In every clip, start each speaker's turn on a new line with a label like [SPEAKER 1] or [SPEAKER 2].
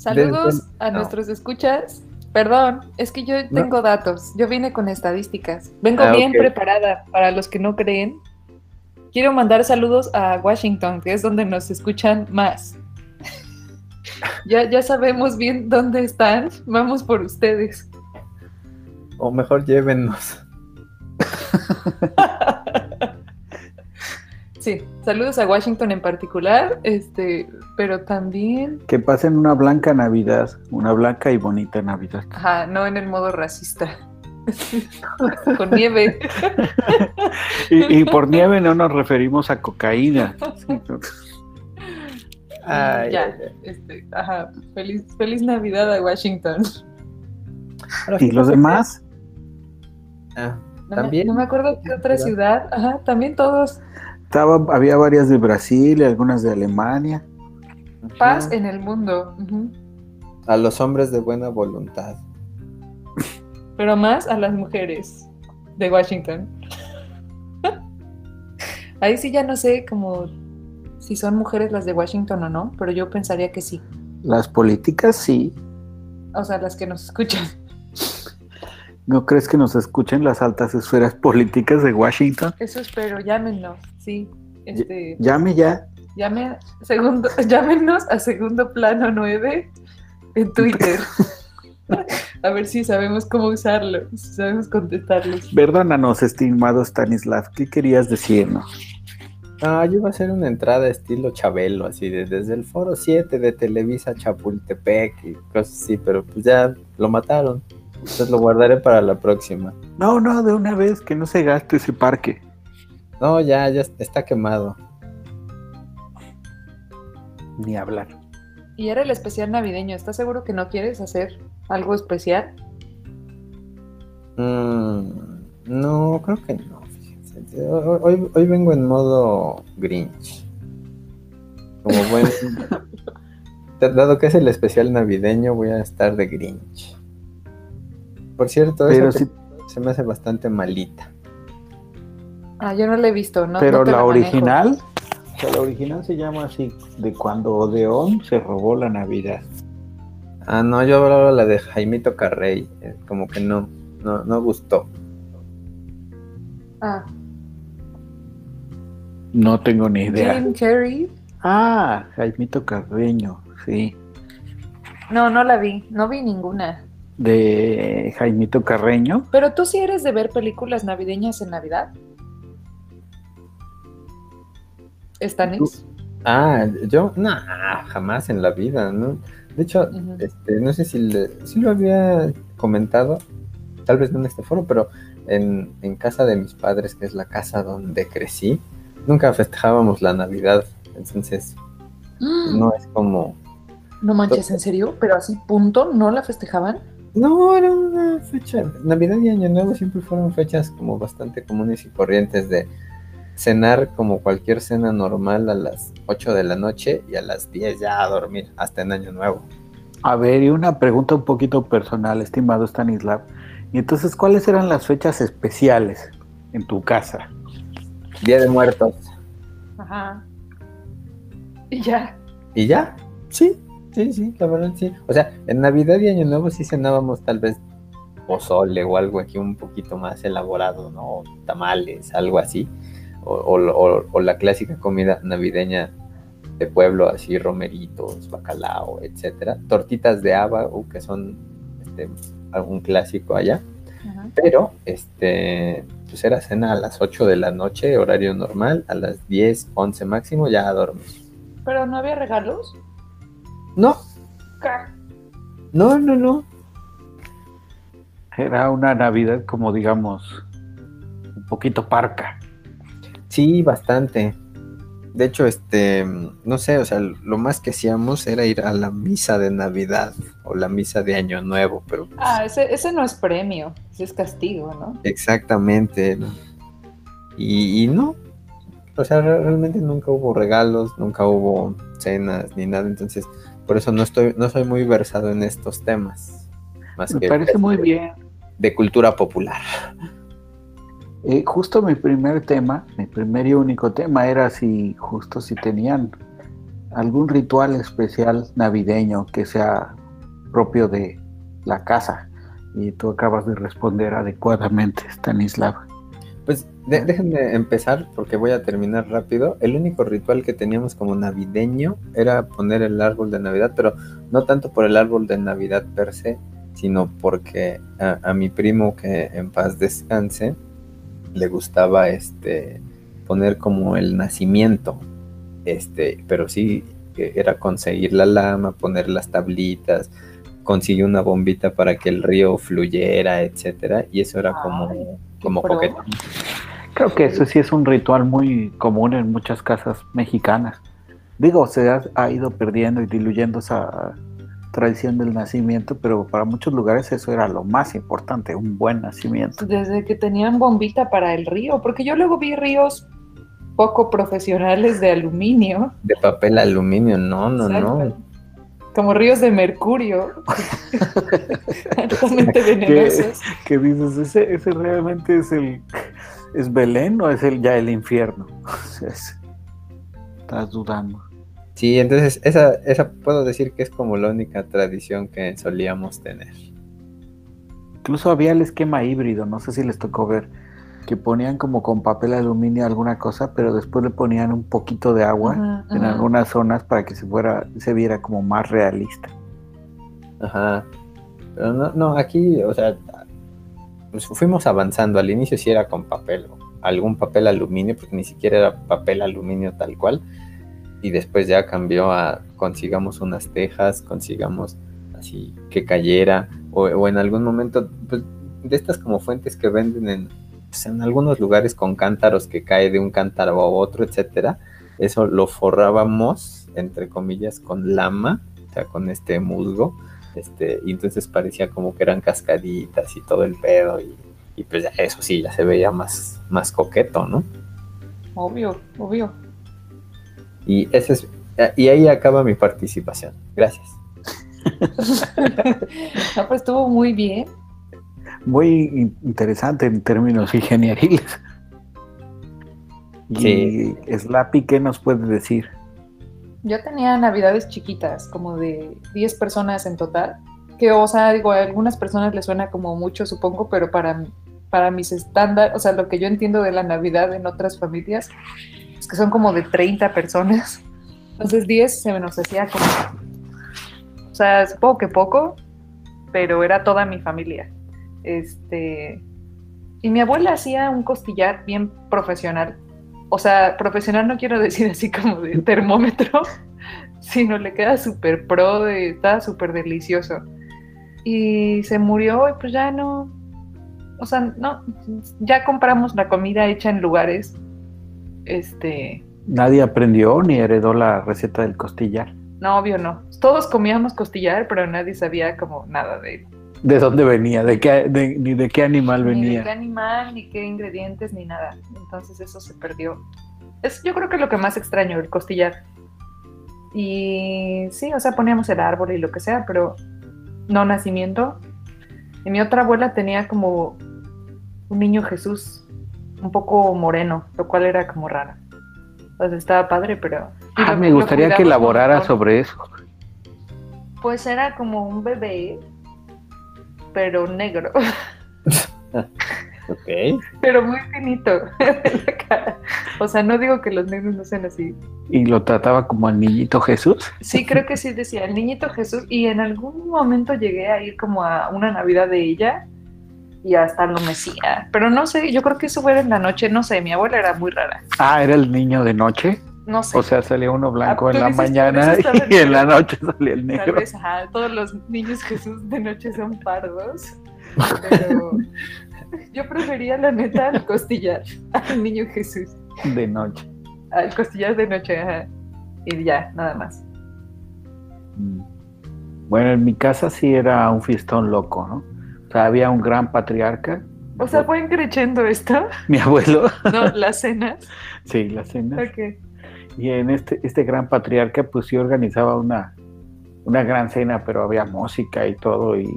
[SPEAKER 1] Saludos a nuestros escuchas. Perdón, es que yo tengo datos. Yo vine con estadísticas. Vengo ah, bien preparada para los que no creen. Quiero mandar saludos a Washington, que es donde nos escuchan más. ya, ya sabemos bien dónde están. Vamos por ustedes.
[SPEAKER 2] O mejor llévennos.
[SPEAKER 1] Sí, saludos a Washington en particular, este, pero también...
[SPEAKER 3] Que pasen una blanca Navidad, una blanca y bonita Navidad.
[SPEAKER 1] Ajá, no en el modo racista. Con nieve.
[SPEAKER 3] y, por nieve no nos referimos a cocaína.
[SPEAKER 1] ya, este, ajá, feliz, feliz Navidad a Washington.
[SPEAKER 3] ¿Y los demás?
[SPEAKER 1] Ah, ¿También? No me acuerdo qué otra ciudad. Ajá, también todos
[SPEAKER 3] había varias de Brasil y algunas de Alemania.
[SPEAKER 1] Paz en el mundo.
[SPEAKER 2] A los hombres de buena voluntad.
[SPEAKER 1] Pero más a las mujeres de Washington. Ahí sí ya no sé como si son mujeres las de Washington o no, pero yo pensaría que sí.
[SPEAKER 3] Las políticas sí.
[SPEAKER 1] O sea, las que nos escuchan.
[SPEAKER 3] ¿No crees que nos escuchen las altas esferas políticas de Washington?
[SPEAKER 1] Eso espero, llámenos, sí. Este,
[SPEAKER 3] llame ya.
[SPEAKER 1] Llame, segundo, llámenos a segundo plano 9 en Twitter. a ver si sabemos cómo usarlo, si sabemos contestarles.
[SPEAKER 3] Perdónanos, estimado Stanislav, ¿qué querías decirnos?
[SPEAKER 2] Ah, yo iba a hacer una entrada estilo Chabelo, así desde el foro 7 de Televisa Chapultepec y cosas así, pero pues ya lo mataron. Entonces lo guardaré para la próxima.
[SPEAKER 3] No, no, de una vez, que no se gaste ese parque.
[SPEAKER 2] No, ya, ya está quemado.
[SPEAKER 3] Ni hablar.
[SPEAKER 1] Y era el especial navideño. ¿Estás seguro que no quieres hacer algo especial?
[SPEAKER 2] Mm, no, creo que no. Hoy, hoy vengo en modo Grinch. Como buen. Dado que es el especial navideño, voy a estar de Grinch. Por cierto, Pero se me hace bastante malita.
[SPEAKER 1] Ah, yo no la he visto, ¿no?
[SPEAKER 3] Pero la, original, o sea, la original se llama así, de cuando Odeón se robó la Navidad.
[SPEAKER 2] Ah, no, yo hablaba la de Jaimito Carrey, eh, como que no, no, no gustó.
[SPEAKER 1] Ah.
[SPEAKER 3] No tengo ni idea.
[SPEAKER 1] Jim Carrey.
[SPEAKER 3] Ah, Jaimito Carreño, sí.
[SPEAKER 1] No, no la vi, no vi ninguna
[SPEAKER 3] de Jaimito Carreño.
[SPEAKER 1] Pero tú sí eres de ver películas navideñas en Navidad. ¿Estanis?
[SPEAKER 2] Ah, yo, no, jamás en la vida, ¿no? De hecho, este, no sé si, si lo había comentado, tal vez no en este foro, pero en, en, casa de mis padres, que es la casa donde crecí, nunca festejábamos la Navidad, entonces no es como...
[SPEAKER 1] No manches, ¿en serio? ¿Pero así punto? ¿No la festejaban?
[SPEAKER 2] No, era una fecha. Navidad y Año Nuevo siempre fueron fechas como bastante comunes y corrientes de cenar como cualquier cena normal a las 8 de la noche y a las 10 ya a dormir, hasta en Año Nuevo.
[SPEAKER 3] A ver, y una pregunta un poquito personal, estimado Stanislav. Y entonces, ¿cuáles eran las fechas especiales en tu casa?
[SPEAKER 2] Día de Muertos.
[SPEAKER 1] Ajá. Y ya.
[SPEAKER 2] ¿Y ya? Sí, Sí, sí, la verdad sí. O sea, en Navidad y Año Nuevo sí cenábamos tal vez pozole o algo aquí un poquito más elaborado, ¿no? Tamales, algo así. O, la clásica comida navideña de pueblo, así romeritos, bacalao, etcétera. Tortitas de haba, uh, que son este, algún clásico allá. Pero, este, pues era cena a las 8 de la noche, horario normal, a las 10, 11 máximo, ya a dormir.
[SPEAKER 1] ¿Pero no había regalos?
[SPEAKER 2] No. No, no, no.
[SPEAKER 3] Era una Navidad como digamos un poquito parca.
[SPEAKER 2] Sí, bastante. De hecho, este, no sé, o sea, lo más que hacíamos era ir a la misa de Navidad o la misa de Año Nuevo, pero...
[SPEAKER 1] Pues ah, ese, ese no es premio, ese es castigo, ¿no?
[SPEAKER 2] Exactamente. Y, y no, o sea, realmente nunca hubo regalos, nunca hubo cenas ni nada, entonces por eso no estoy, no soy muy versado en estos temas.
[SPEAKER 3] Más Me parece muy bien.
[SPEAKER 2] De cultura popular.
[SPEAKER 3] Eh, justo mi primer tema, mi primer y único tema era si justo si tenían algún ritual especial navideño que sea propio de la casa. Y tú acabas de responder adecuadamente, Stanislav.
[SPEAKER 2] Pues déjenme empezar porque voy a terminar rápido. El único ritual que teníamos como navideño era poner el árbol de Navidad, pero no tanto por el árbol de Navidad per se, sino porque a, mi primo que en paz descanse le gustaba este poner como el nacimiento, este, pero sí era conseguir la lama, poner las tablitas, consiguió una bombita para que el río fluyera, etcétera, y eso era como, como coqueto.
[SPEAKER 3] Creo que eso sí es un ritual muy común en muchas casas mexicanas. Digo, se ha, ido perdiendo y diluyendo esa tradición del nacimiento, pero para muchos lugares eso era lo más importante, un buen nacimiento.
[SPEAKER 1] Desde que tenían bombita para el río, porque yo luego vi ríos poco profesionales de aluminio.
[SPEAKER 2] De papel aluminio, no, no, no.
[SPEAKER 1] Como ríos de mercurio, altamente venenosos.
[SPEAKER 3] ¿Qué, dices? ¿Ese, ¿Ese, realmente es el es Belén o es el ya el infierno? Estás dudando.
[SPEAKER 2] Sí, entonces esa, esa puedo decir que es como la única tradición que solíamos tener.
[SPEAKER 3] Incluso había el esquema híbrido, no sé si les tocó ver que ponían como con papel aluminio alguna cosa, pero después le ponían un poquito de agua en algunas zonas para que se fuera, se viera como más realista.
[SPEAKER 2] Ajá. Pero no, no, aquí, o sea, pues fuimos avanzando. Al inicio sí era con papel, algún papel aluminio, porque ni siquiera era papel aluminio tal cual. Y después ya cambió a consigamos unas tejas, consigamos así que cayera, o, o en algún momento, pues, de estas como fuentes que venden en pues, en algunos lugares con cántaros que cae de un cántaro a otro, etcétera. Eso lo forrábamos, entre comillas, con lama, o sea, con este musgo. Este, y entonces parecía como que eran cascaditas y todo el pedo. Y, pues eso sí, ya se veía más, más coqueto, ¿no?
[SPEAKER 1] Obvio, obvio.
[SPEAKER 2] Y, ese es, y ahí acaba mi participación. Gracias.
[SPEAKER 1] no, pues estuvo muy bien
[SPEAKER 3] muy interesante en términos ingenieriles. Sí. Y Slappy, ¿qué nos puede decir?
[SPEAKER 1] Yo tenía navidades chiquitas, como de 10 personas en total. Que, o sea, digo, a algunas personas les suena como mucho, supongo, pero para, para mis estándares, o sea, lo que yo entiendo de la Navidad en otras familias, es que son como de 30 personas. Entonces 10 se nos hacía como, o sea, supongo que poco, pero era toda mi familia. Este, y mi abuela hacía un costillar bien profesional. O sea, profesional no quiero decir así como de termómetro, sino le queda súper pro, está súper delicioso. Y se murió y pues ya no, o sea, no, ya compramos la comida hecha en lugares, este...
[SPEAKER 3] Nadie aprendió ni heredó la receta del costillar.
[SPEAKER 1] No, obvio no. Todos comíamos costillar, pero nadie sabía como nada de él
[SPEAKER 3] de dónde venía, de qué, ni de qué animal venía.
[SPEAKER 1] Ni de qué animal, ni qué ingredientes, ni nada. Entonces eso se perdió. Es, yo creo que es lo que más extraño, el costillar. Y sí, o sea, poníamos el árbol y lo que sea, pero no nacimiento. Y mi otra abuela tenía como un niño Jesús un poco moreno, lo cual era como raro. Entonces estaba padre, pero...
[SPEAKER 3] Ah, me gustaría que elaborara sobre eso.
[SPEAKER 1] Pues era como un bebé pero negro.
[SPEAKER 2] ok.
[SPEAKER 1] Pero muy finito O sea, no digo que los negros no sean así.
[SPEAKER 3] ¿Y lo trataba como al niñito Jesús?
[SPEAKER 1] Sí, creo que sí decía el niñito Jesús. Y en algún momento llegué a ir como a una Navidad de ella y hasta lo mecía. Pero no sé, yo creo que eso fue en la noche, no sé, mi abuela era muy rara.
[SPEAKER 3] Ah, ¿era el niño de noche?
[SPEAKER 1] No sé.
[SPEAKER 3] O sea, salía uno blanco ah, en la mañana y en la noche salía el negro. Tal
[SPEAKER 1] vez, ajá, todos los niños Jesús de noche son pardos. Pero yo prefería la neta al costillar, al niño Jesús.
[SPEAKER 3] De noche.
[SPEAKER 1] Al costillar de noche, ajá. Y ya, nada más.
[SPEAKER 3] Mm. Bueno, en mi casa sí era un fiestón loco, ¿no? O sea, había un gran patriarca.
[SPEAKER 1] O sea, ¿fue creciendo esto?
[SPEAKER 3] Mi abuelo.
[SPEAKER 1] No, las cenas.
[SPEAKER 3] Sí, las cenas.
[SPEAKER 1] Ok.
[SPEAKER 3] Y en este, este gran patriarca, pues sí organizaba una, una gran cena, pero había música y todo, y,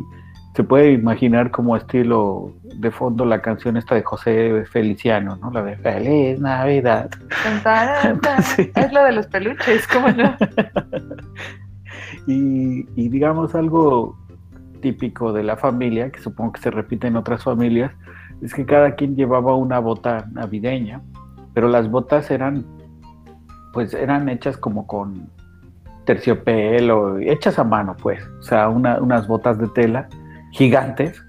[SPEAKER 3] se puede imaginar como estilo de fondo la canción esta de José Feliciano, ¿no? La de Feliz Navidad.
[SPEAKER 1] Es la de los peluches, ¿cómo no?
[SPEAKER 3] y, y digamos algo típico de la familia, que supongo que se repite en otras familias, es que cada quien llevaba una bota navideña, pero las botas eran, pues eran hechas como con terciopelo, hechas a mano, pues, o sea, unas botas de tela gigantes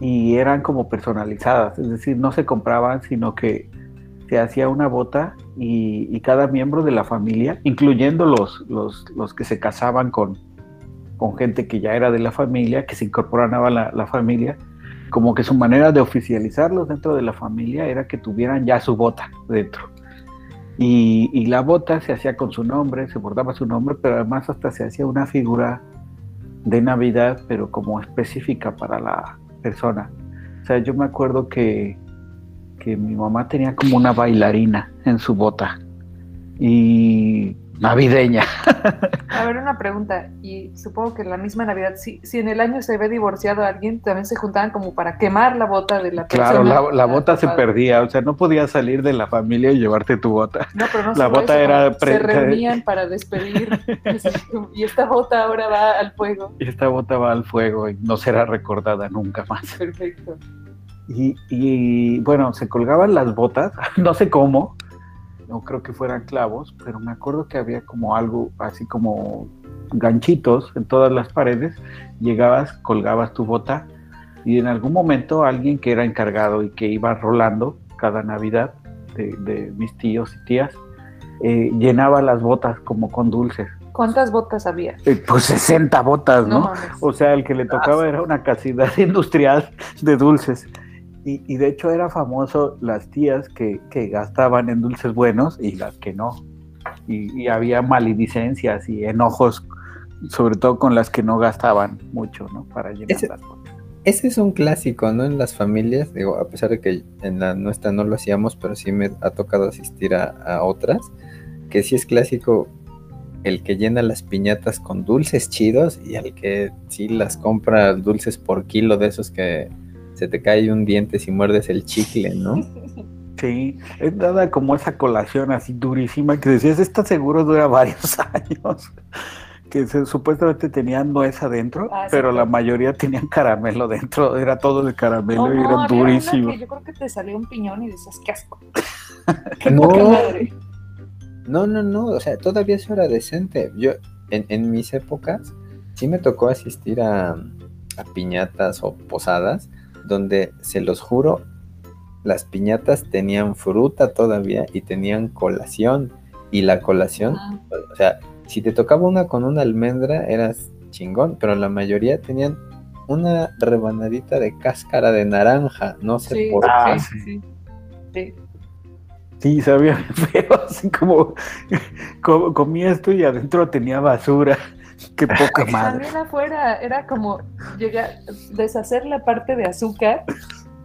[SPEAKER 3] y eran como personalizadas, es decir, no se compraban, sino que se hacía una bota y, cada miembro de la familia, incluyendo los, los, que se casaban con, con, gente que ya era de la familia, que se incorporaban a la, la familia, como que su manera de oficializarlos dentro de la familia era que tuvieran ya su bota dentro. Y, la bota se hacía con su nombre, se bordaba su nombre, pero además hasta se hacía una figura de Navidad, pero como específica para la persona. O sea, yo me acuerdo que, que mi mamá tenía como una bailarina en su bota y navideña.
[SPEAKER 1] A ver, una pregunta, y supongo que la misma Navidad, si, si en el año se ve divorciado alguien, también se juntaban como para quemar la bota de la
[SPEAKER 3] persona. Claro, la, bota se perdía, o sea, no podías salir de la familia y llevarte tu bota.
[SPEAKER 1] No, pero no la bota era se reunían para despedir y esta bota ahora va al fuego.
[SPEAKER 3] Y esta bota va al fuego y no será recordada nunca más.
[SPEAKER 1] Perfecto.
[SPEAKER 3] Y, y bueno, se colgaban las botas, no sé cómo, no creo que fueran clavos, pero me acuerdo que había como algo así como ganchitos en todas las paredes, llegabas, colgabas tu bota y en algún momento alguien que era encargado y que iba rolando cada Navidad de, mis tíos y tías, eh, llenaba las botas como con dulces.
[SPEAKER 1] ¿Cuántas botas había?
[SPEAKER 3] Eh, pues 60 botas, ¿no? o sea, el que le tocaba era una casidad industrial de dulces. Y, de hecho era famoso las tías que, gastaban en dulces buenos y las que no. Y, había maledicencias y enojos, sobre todo con las que no gastaban mucho, ¿no? Para llenar ese, las
[SPEAKER 2] Ese es un clásico, ¿no? En las familias, digo, a pesar de que en la nuestra no lo hacíamos, pero sí me ha tocado asistir a, a otras, que sí es clásico el que llena las piñatas con dulces chidos y el que sí las compra dulces por kilo de esos que se te cae un diente si muerdes el chicle, ¿no?
[SPEAKER 3] Sí, es nada como esa colación así durísima que decías, esta seguro dura varios años, que supuestamente tenían nuez adentro, ah, pero la mayoría tenían caramelo dentro, era todo de caramelo y era durísimo.
[SPEAKER 1] yo creo que te salió un piñón y decías, qué asco.
[SPEAKER 2] no, no, no, no, o sea, todavía eso era decente. Yo, en, en mis épocas, sí me tocó asistir a, a piñatas o posadas donde se los juro, las piñatas tenían fruta todavía y tenían colación. Y la colación, ah. o sea, si te tocaba una con una almendra, eras chingón, pero la mayoría tenían una rebanadita de cáscara de naranja, no sé por qué.
[SPEAKER 3] Sí, sí. sí. sabía feo, así como, comía esto y adentro tenía basura. Qué poca madre.
[SPEAKER 1] También afuera era como llegar, deshacer la parte de azúcar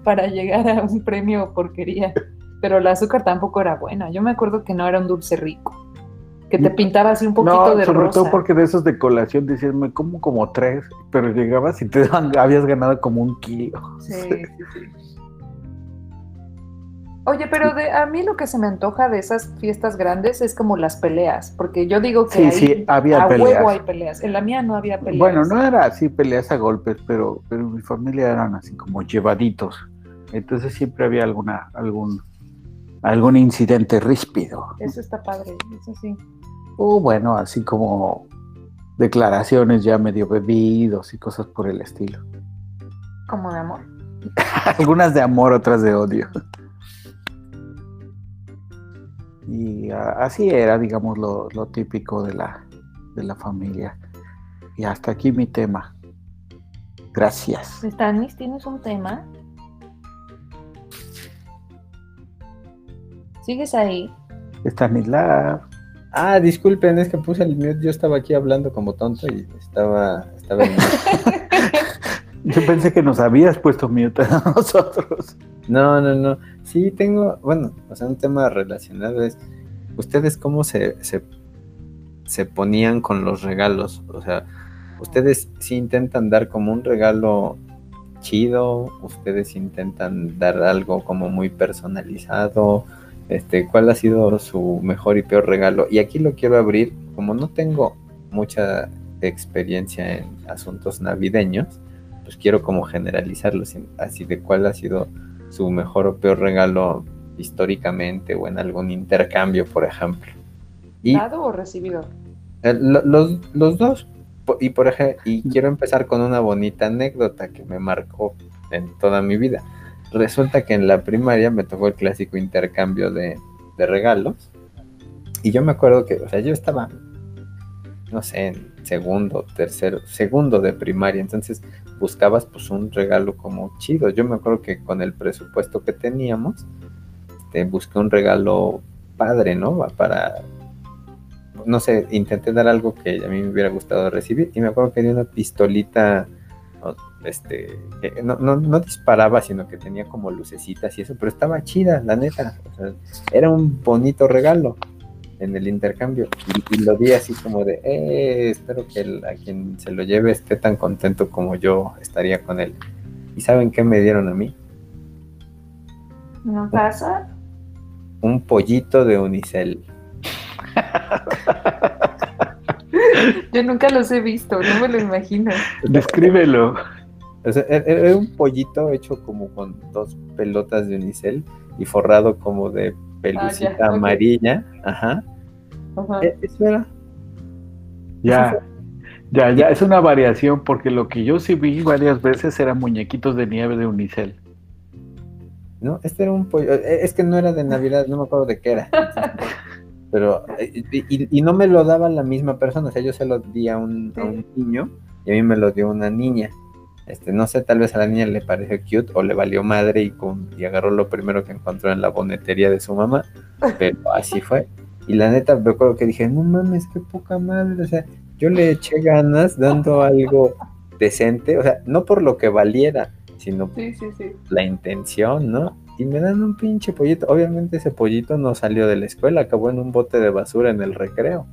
[SPEAKER 1] para llegar a un premio porquería. Pero el azúcar tampoco era buena. Yo me acuerdo que no era un dulce rico. Que te pintaba así un poquito no, de sobre
[SPEAKER 3] todo porque de esos de colación decías, me como como tres, pero llegabas y te habías ganado como un kilo.
[SPEAKER 1] Sí, sí, sí. Oye, pero de, a mí lo que se me antoja de esas fiestas grandes es como las peleas, porque yo digo que
[SPEAKER 3] sí, había a huevo
[SPEAKER 1] hay peleas. En la mía no había peleas.
[SPEAKER 3] Bueno, no era así peleas a golpes, pero, pero mi familia eran así como llevaditos. Entonces siempre había alguna, algún, algún incidente ríspido.
[SPEAKER 1] Eso está padre, eso sí.
[SPEAKER 3] O bueno, así como declaraciones ya medio bebidos y cosas por el estilo.
[SPEAKER 1] Como de amor.
[SPEAKER 3] Algunas de amor, otras de odio. Y así era, digamos, lo, típico de la, de la familia. Y hasta aquí mi tema. Gracias.
[SPEAKER 1] Stanis, ¿tienes un tema? ¿Sigues ahí?
[SPEAKER 3] Stanislav.
[SPEAKER 2] Ah, disculpen, es que puse el mute. Yo estaba aquí hablando como tonto y estaba, estaba en
[SPEAKER 3] Yo pensé que nos habías puesto mute a nosotros.
[SPEAKER 2] No, no, no. Sí, tengo, bueno, o sea, un tema relacionado es, ¿ustedes cómo se, se, ponían con los regalos? O sea, ustedes sí intentan dar como un regalo chido, ustedes intentan dar algo como muy personalizado, este, cuál ha sido su mejor y peor regalo. Y aquí lo quiero abrir, como no tengo mucha experiencia en asuntos navideños, pues quiero como generalizarlo, así de cuál ha sido su mejor o peor regalo históricamente o en algún intercambio, por ejemplo.
[SPEAKER 1] ¿Dado o recibido?
[SPEAKER 2] Eh, los, los, dos. Y, por ejemplo, y quiero empezar con una bonita anécdota que me marcó en toda mi vida. Resulta que en la primaria me tocó el clásico intercambio de, de regalos. Y yo me acuerdo que, o sea, yo estaba, no sé, en segundo, tercero, segundo de primaria. Entonces buscabas pues un regalo como chido. Yo me acuerdo que con el presupuesto que teníamos, este, busqué un regalo padre, ¿no? Para, no sé, intenté dar algo que a mí me hubiera gustado recibir. Y me acuerdo que di una pistolita, este, que no, no, disparaba, sino que tenía como lucecitas y eso, pero estaba chida, la neta. era un bonito regalo en el intercambio. Y, lo di así como de, eh, espero que a quien se lo lleve esté tan contento como yo estaría con él. ¿Y saben qué me dieron a mí?
[SPEAKER 1] ¿No pasa?
[SPEAKER 2] Un pollito de unicel.
[SPEAKER 1] yo nunca los he visto, no me lo imagino.
[SPEAKER 3] Descríbelo.
[SPEAKER 2] era un pollito hecho como con dos pelotas de unicel y forrado como de pelucita ah, amarilla. Ajá. Eh, eso era.
[SPEAKER 3] Ya. Ya, ya, es una variación porque lo que yo sí vi varias veces eran muñequitos de nieve de unicel.
[SPEAKER 2] No, este era un pollo, eh, es que no era de Navidad, no me acuerdo de qué era. Pero, eh, y, no me lo daba la misma persona, o sea, yo se lo di a un, a un niño y a mí me lo dio una niña. Este, no sé, tal vez a la niña le pareció cute o le valió madre y, con, y agarró lo primero que encontró en la bonetería de su mamá, pero así fue. Y la neta, me acuerdo que dije, no mames, qué poca madre, o sea, yo le eché ganas dando algo decente, o sea, no por lo que valiera, sino la intención, ¿no? Y me dan un pinche pollito. Obviamente ese pollito no salió de la escuela, acabó en un bote de basura en el recreo.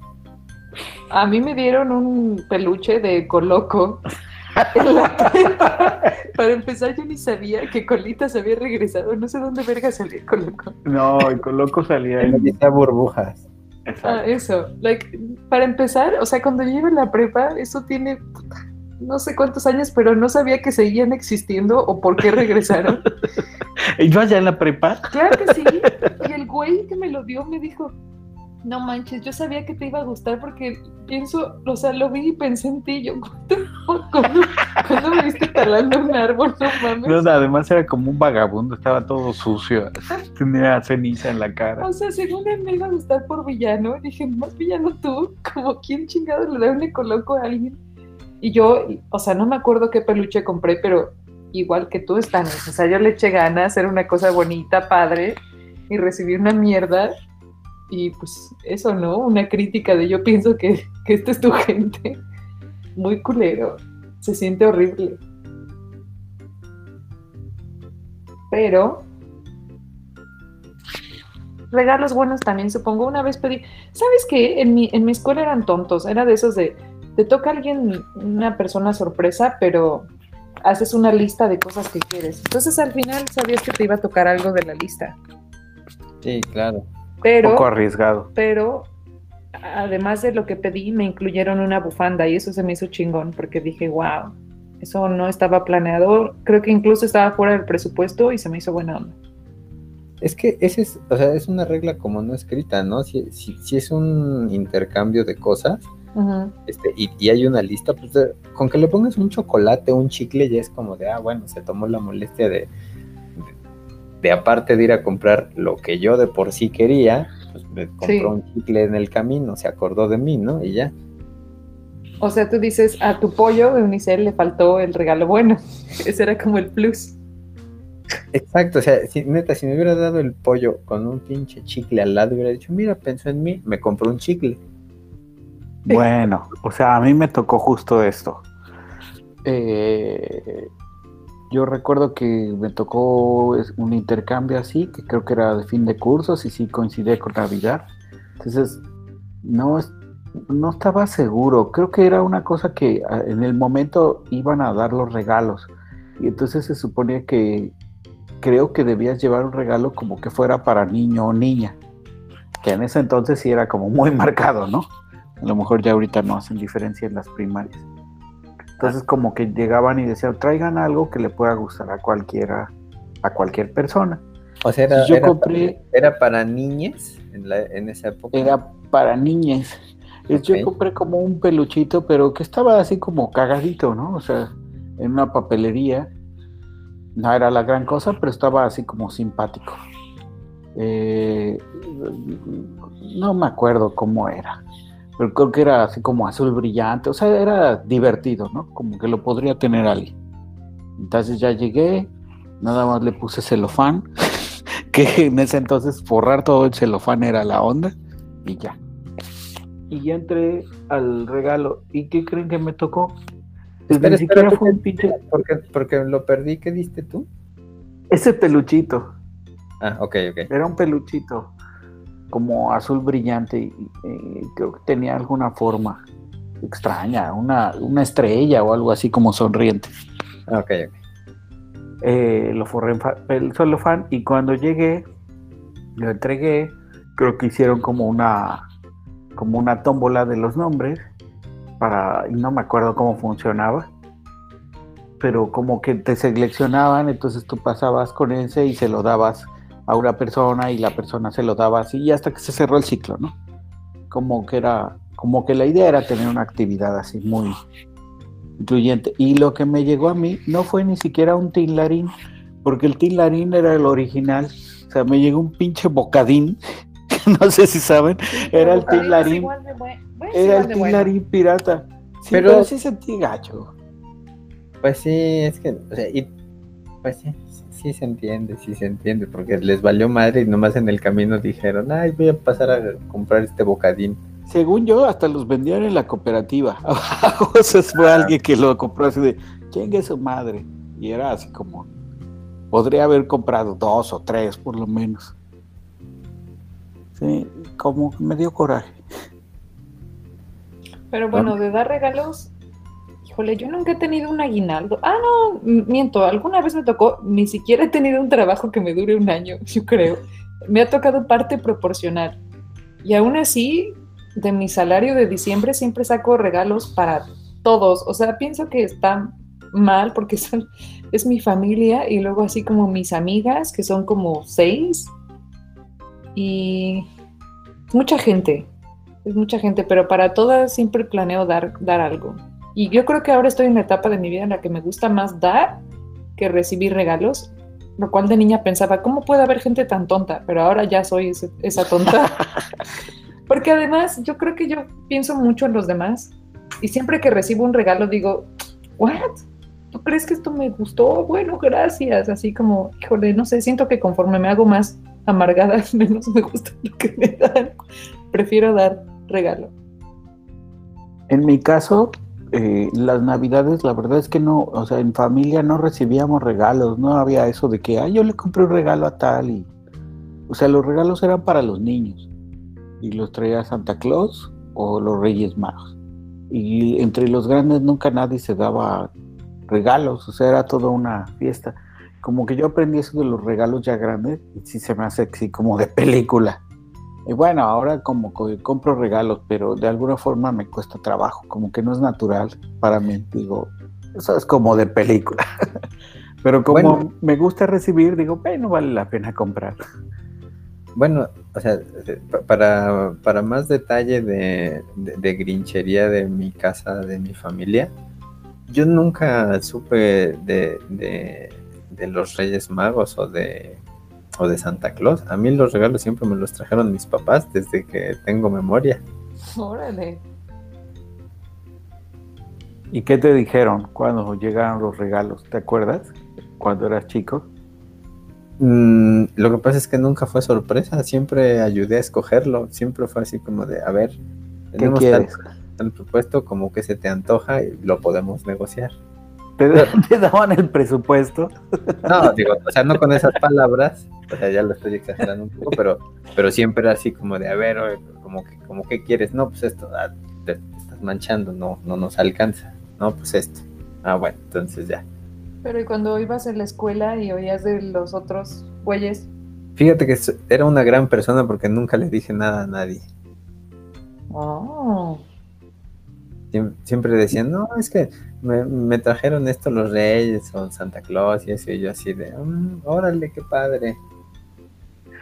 [SPEAKER 1] A mí me dieron un peluche de Coloco Para empezar, yo ni sabía que Colita se había regresado. No sé dónde verga salía Coloco.
[SPEAKER 3] No, el Coloco salía
[SPEAKER 2] en burbujas.
[SPEAKER 1] Ah, eso. Like, para empezar, o sea, cuando yo iba en la prepa, eso tiene no sé cuántos años, pero no sabía que seguían existiendo o por qué regresaron.
[SPEAKER 3] ¿Y yo allá en la prepa?
[SPEAKER 1] Claro que sí. Y el güey que me lo dio me dijo, no manches, yo sabía que te iba a gustar porque pienso, o sea, lo vi y pensé en ti. Yo, ¿cuándo, me viste talando un árbol? No mames.
[SPEAKER 3] además era como un vagabundo, estaba todo sucio, tenía ceniza en la cara.
[SPEAKER 1] O sea, según él me iba a gustar por villano, dije, más villano tú, como quién chingado le da un ecoloco a alguien. Y yo, o sea, no me acuerdo qué peluche compré, pero igual que tú, están. O sea, yo le eché ganas, hacer una cosa bonita, padre, y recibí una mierda y pues eso, ¿no? Una crítica de yo pienso que, que esta es tu gente. Muy culero. Se siente horrible. Pero regalos buenos también, supongo. Una vez pedí, ¿sabes qué? En mi, en mi escuela eran tontos, era de esos de, te toca alguien, una persona sorpresa, pero haces una lista de cosas que quieres. Entonces al final sabías que te iba a tocar algo de la lista.
[SPEAKER 2] Sí, claro.
[SPEAKER 1] Pero,
[SPEAKER 3] poco arriesgado.
[SPEAKER 1] Pero además de lo que pedí, me incluyeron una bufanda y eso se me hizo chingón porque dije, wow, eso no estaba planeado. Creo que incluso estaba fuera del presupuesto y se me hizo buena onda.
[SPEAKER 2] Es que ese es, o sea, es una regla como no escrita, ¿no? Si, si, es un intercambio de cosas este, y, hay una lista, pues con que le pongas un chocolate un chicle ya es como de, ah, bueno, se tomó la molestia de, de aparte de ir a comprar lo que yo de por sí quería, pues me compró un chicle en el camino, se acordó de mí, ¿no? Y ya.
[SPEAKER 1] O sea, tú dices, a tu pollo de Unicel le faltó el regalo bueno. Ese era como el plus.
[SPEAKER 2] Exacto, o sea, si, neta, si me hubiera dado el pollo con un pinche chicle al lado, hubiera dicho, mira, pensó en mí, me compró un chicle.
[SPEAKER 3] Bueno, o sea, a mí me tocó justo esto. Eh, yo recuerdo que me tocó un intercambio así, que creo que era de fin de cursos y sí coincidía con Navidad. Entonces, no, No estaba seguro, creo que era una cosa que en el momento iban a dar los regalos y entonces se suponía que creo que debías llevar un regalo como que fuera para niño o niña, que en ese entonces sí era como muy marcado, ¿no? A lo mejor ya ahorita no hacen diferencia en las primarias. Entonces como que llegaban y decían, traigan algo que le pueda gustar a cualquiera, a cualquier persona.
[SPEAKER 2] O sea, era, yo compré, era para niñas en, en, esa época.
[SPEAKER 3] Era para niñas. Yo compré como un peluchito, pero que estaba así como cagadito, ¿no? O sea, en una papelería. No era la gran cosa, pero estaba así como simpático. Eh, no me acuerdo cómo era, pero creo que era así como azul brillante, o sea, era divertido, ¿no? Como que lo podría tener alguien. Entonces ya llegué, nada más le puse celofán, que en ese entonces forrar todo el celofán era la onda, y ya y ya entré al regalo. ¿Y qué creen que me tocó?
[SPEAKER 2] Espera, espera, fue un pinche. Porque, porque lo perdí, ¿qué diste tú?
[SPEAKER 3] Ese peluchito.
[SPEAKER 2] Ah, ok, ok.
[SPEAKER 3] Era un peluchito como azul brillante y, creo que tenía alguna forma extraña, una, una, estrella o algo así como sonriente.
[SPEAKER 2] Ah, ok.
[SPEAKER 3] Eh, lo forré en el fan y cuando llegué, lo entregué, creo que hicieron como una como una tómbola de los nombres para, y no me acuerdo cómo funcionaba, pero como que te seleccionaban, entonces tú pasabas con ese y se lo dabas a una persona y la persona se lo daba así y hasta que se cerró el ciclo, ¿no? Como que era, como que la idea era tener una actividad así muy incluyente. Y lo que me llegó a mí no fue ni siquiera un tinlarín, porque el tinlarín era el original, o sea, me llegó un pinche bocadín no sé si saben, era el Tilarín. Era el Tilarín pirata. pero, sí sentí gacho.
[SPEAKER 2] Pues sí, es que, o sea, y, pues sí, sí se entiende, sí se entiende, porque les valió madre y nomás en el camino dijeron, ay, voy a pasar a comprar este bocadín.
[SPEAKER 3] Según yo, hasta los vendían en la cooperativa. o sea, fue alguien que lo compró así de, chingue su madre. Y era así como, podría haber comprado dos o tres por lo menos. Sí, como me dio coraje.
[SPEAKER 1] Pero bueno, de dar regalos, híjole, yo nunca he tenido un aguinaldo. Ah, no, miento, alguna vez me tocó, ni siquiera he tenido un trabajo que me dure un año, yo creo. Me ha tocado parte proporcional. Y aún así, de mi salario de diciembre siempre saco regalos para todos. O sea, pienso que está mal porque son, es mi familia y luego así como mis amigas, que son como seis, y mucha gente, es mucha gente, pero para todas siempre planeo dar, dar algo. Y yo creo que ahora estoy en la etapa de mi vida en la que me gusta más dar que recibir regalos, lo cual de niña pensaba, ¿cómo puede haber gente tan tonta? Pero ahora ya soy esa tonta. Porque además yo creo que yo pienso mucho en los demás y siempre que recibo un regalo digo, ¿what? ¿Tú crees que esto me gustó? Bueno, gracias. Así como, híjole, no sé, siento que conforme me hago más amargada, menos me gusta lo que me dan. Prefiero dar regalo.
[SPEAKER 3] En mi caso, eh, las navidades, la verdad es que no, o sea, en familia no recibíamos regalos, no había eso de que, ay, yo le compré un regalo a tal y, o sea, los regalos eran para los niños y los traía Santa Claus o los Reyes Magos. Y entre los grandes nunca nadie se daba regalos, o sea, era toda una fiesta como que yo aprendí eso de los regalos ya grandes y sí se me hace así como de película. Y bueno, ahora como que compro regalos, pero de alguna forma me cuesta trabajo, como que no es natural para mí. Digo, eso es como de película. pero como me gusta recibir, digo, bueno, vale la pena comprar.
[SPEAKER 2] Bueno, o sea, para, para más detalle de, de grinchería de mi casa, de mi familia, yo nunca supe de, de los Reyes Magos o de, o de Santa Claus. A mí los regalos siempre me los trajeron mis papás desde que tengo memoria.
[SPEAKER 1] Órale.
[SPEAKER 3] ¿Y qué te dijeron cuando llegaron los regalos? ¿Te acuerdas? Cuando eras chico.
[SPEAKER 2] Mm, lo que pasa es que nunca fue sorpresa, siempre ayudé a escogerlo, siempre fue así como de, a ver, tenemos tal, tal propuesto como que se te antoja y lo podemos negociar.
[SPEAKER 3] ¿Te, daban el presupuesto?
[SPEAKER 2] No, digo, o sea, no con esas palabras, o sea, ya lo estoy exagerando un poco, pero, pero siempre era así como de, a ver, como que, como que quieres, no, pues esto, ah, te, estás manchando, no, no nos alcanza, no, pues esto. Ah, bueno, entonces ya.
[SPEAKER 1] Pero ¿y cuando ibas en la escuela y oías de los otros güeyes?
[SPEAKER 2] Fíjate que era una gran persona porque nunca le dije nada a nadie.
[SPEAKER 1] Oh.
[SPEAKER 2] Siempre decían, no, es que me, trajeron esto los reyes o Santa Claus y eso, y yo así de, mm, órale, qué padre.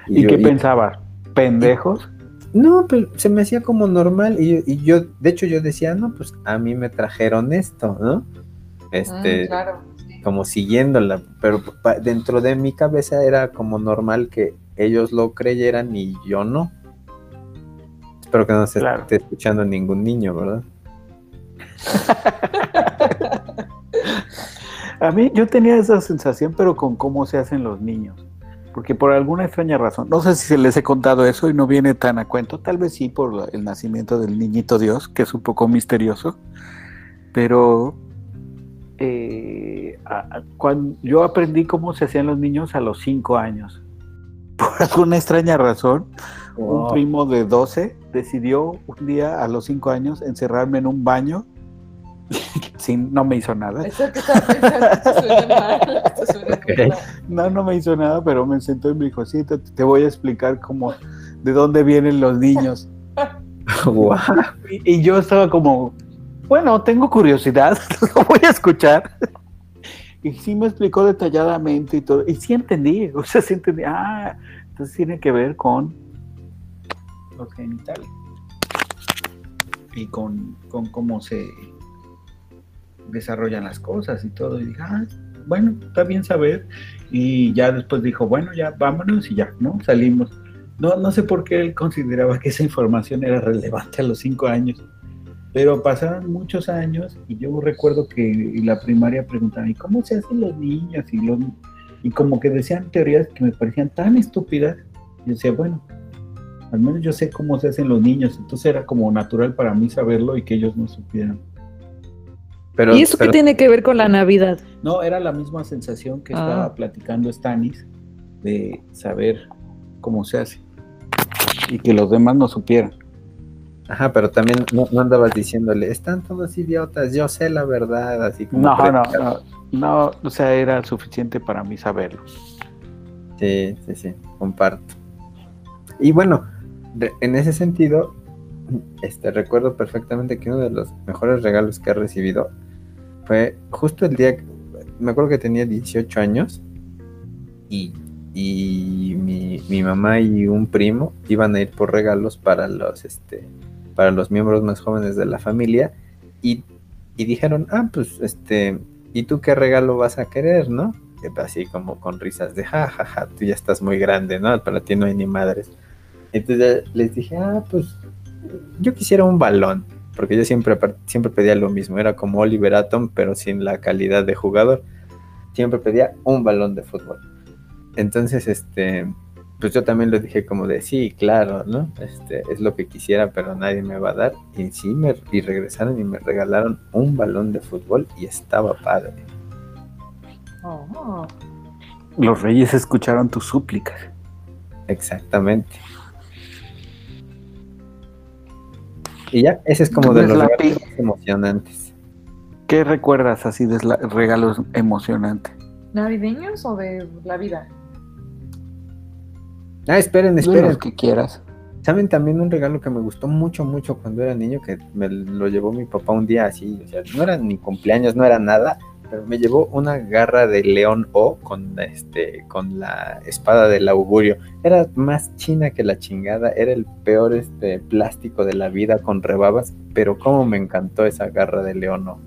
[SPEAKER 3] ¿Y, qué pensaba? ¿Pendejos?
[SPEAKER 2] No, pero se me hacía como normal y, yo, de hecho yo decía, no, pues a mí me trajeron esto, ¿no? Este, mm, claro, como siguiéndola, pero dentro de mi cabeza era como normal que ellos lo creyeran y yo no. Espero que no se esté escuchando ningún niño, ¿verdad?
[SPEAKER 3] A mí yo tenía esa sensación, pero con cómo se hacen los niños. Porque por alguna extraña razón, no sé si se les he contado eso y no viene tan a cuento, tal vez sí por el nacimiento del niñito Dios, que es un poco misterioso, pero eh, cuando yo aprendí cómo se hacían los niños a los 5 años. Por alguna extraña razón, un primo de 12 decidió un día a los 5 años encerrarme en un baño sin, no me hizo nada. No, no me hizo nada, pero me sentó y me dijo, sí, te, voy a explicar cómo, de dónde vienen los niños. y, yo estaba como, bueno, tengo curiosidad, lo voy a escuchar. Y sí me explicó detalladamente y todo. Y sí entendí, o sea, sí entendí. Ah, entonces tiene que ver con los genitales. Y con, con cómo se desarrollan las cosas y todo. Y dije, ah, bueno, está bien saber. Y ya después dijo, bueno, ya vámonos y ya, ¿no? Salimos. No, no sé por qué él consideraba que esa información era relevante a los cinco años. Pero pasaron muchos años y yo recuerdo que en la primaria preguntaban, ¿y cómo se hacen los niños? Y, los, y como que decían teorías que me parecían tan estúpidas. Y decía, bueno, al menos yo sé cómo se hacen los niños. Entonces era como natural para mí saberlo y que ellos no supieran.
[SPEAKER 1] ¿Y eso qué tiene que ver con la Navidad?
[SPEAKER 3] No, era la misma sensación que estaba ah. platicando Stanis de saber cómo se hace y que los demás no supieran.
[SPEAKER 2] Ajá, pero también no, andabas diciéndole, están todos idiotas, yo sé la verdad, así como.
[SPEAKER 3] No, no, no, no, o sea, era suficiente para mí saberlo.
[SPEAKER 2] Sí, sí, sí, comparto. Y bueno, en ese sentido, este, recuerdo perfectamente que uno de los mejores regalos que he recibido fue justo el día, me acuerdo que tenía 18 años y, mi, mamá y un primo iban a ir por regalos para los, este, para los miembros más jóvenes de la familia y, dijeron, ah, pues, este, ¿y tú qué regalo vas a querer, no? Así como con risas de, ja, ja, ja, tú ya estás muy grande, ¿no? Para ti no hay ni madres. Entonces les dije, ah, pues, yo quisiera un balón porque yo siempre, siempre pedía lo mismo, era como Oliver Atom, pero sin la calidad de jugador. Siempre pedía un balón de fútbol. Entonces, este, pues yo también lo dije como de, sí, claro, ¿no? Este, es lo que quisiera, pero nadie me va a dar. Y sí, me, y regresaron y me regalaron un balón de fútbol y estaba padre.
[SPEAKER 3] Oh. Los reyes escucharon tus súplicas.
[SPEAKER 2] Exactamente. Y ya, ese es como de los regalos emocionantes.
[SPEAKER 3] ¿Qué recuerdas así de regalos emocionantes?
[SPEAKER 1] ¿Navideños o de la vida?
[SPEAKER 2] Ah, esperen, esperen.
[SPEAKER 3] que quieras.
[SPEAKER 2] ¿Saben también un regalo que me gustó mucho, mucho cuando era niño? Que me lo llevó mi papá un día así. O sea, no era ni cumpleaños, no era nada pero me llevó una garra de león O con este con la espada del augurio. Era más china que la chingada, era el peor este plástico de la vida con rebabas, pero cómo me encantó esa garra de león O.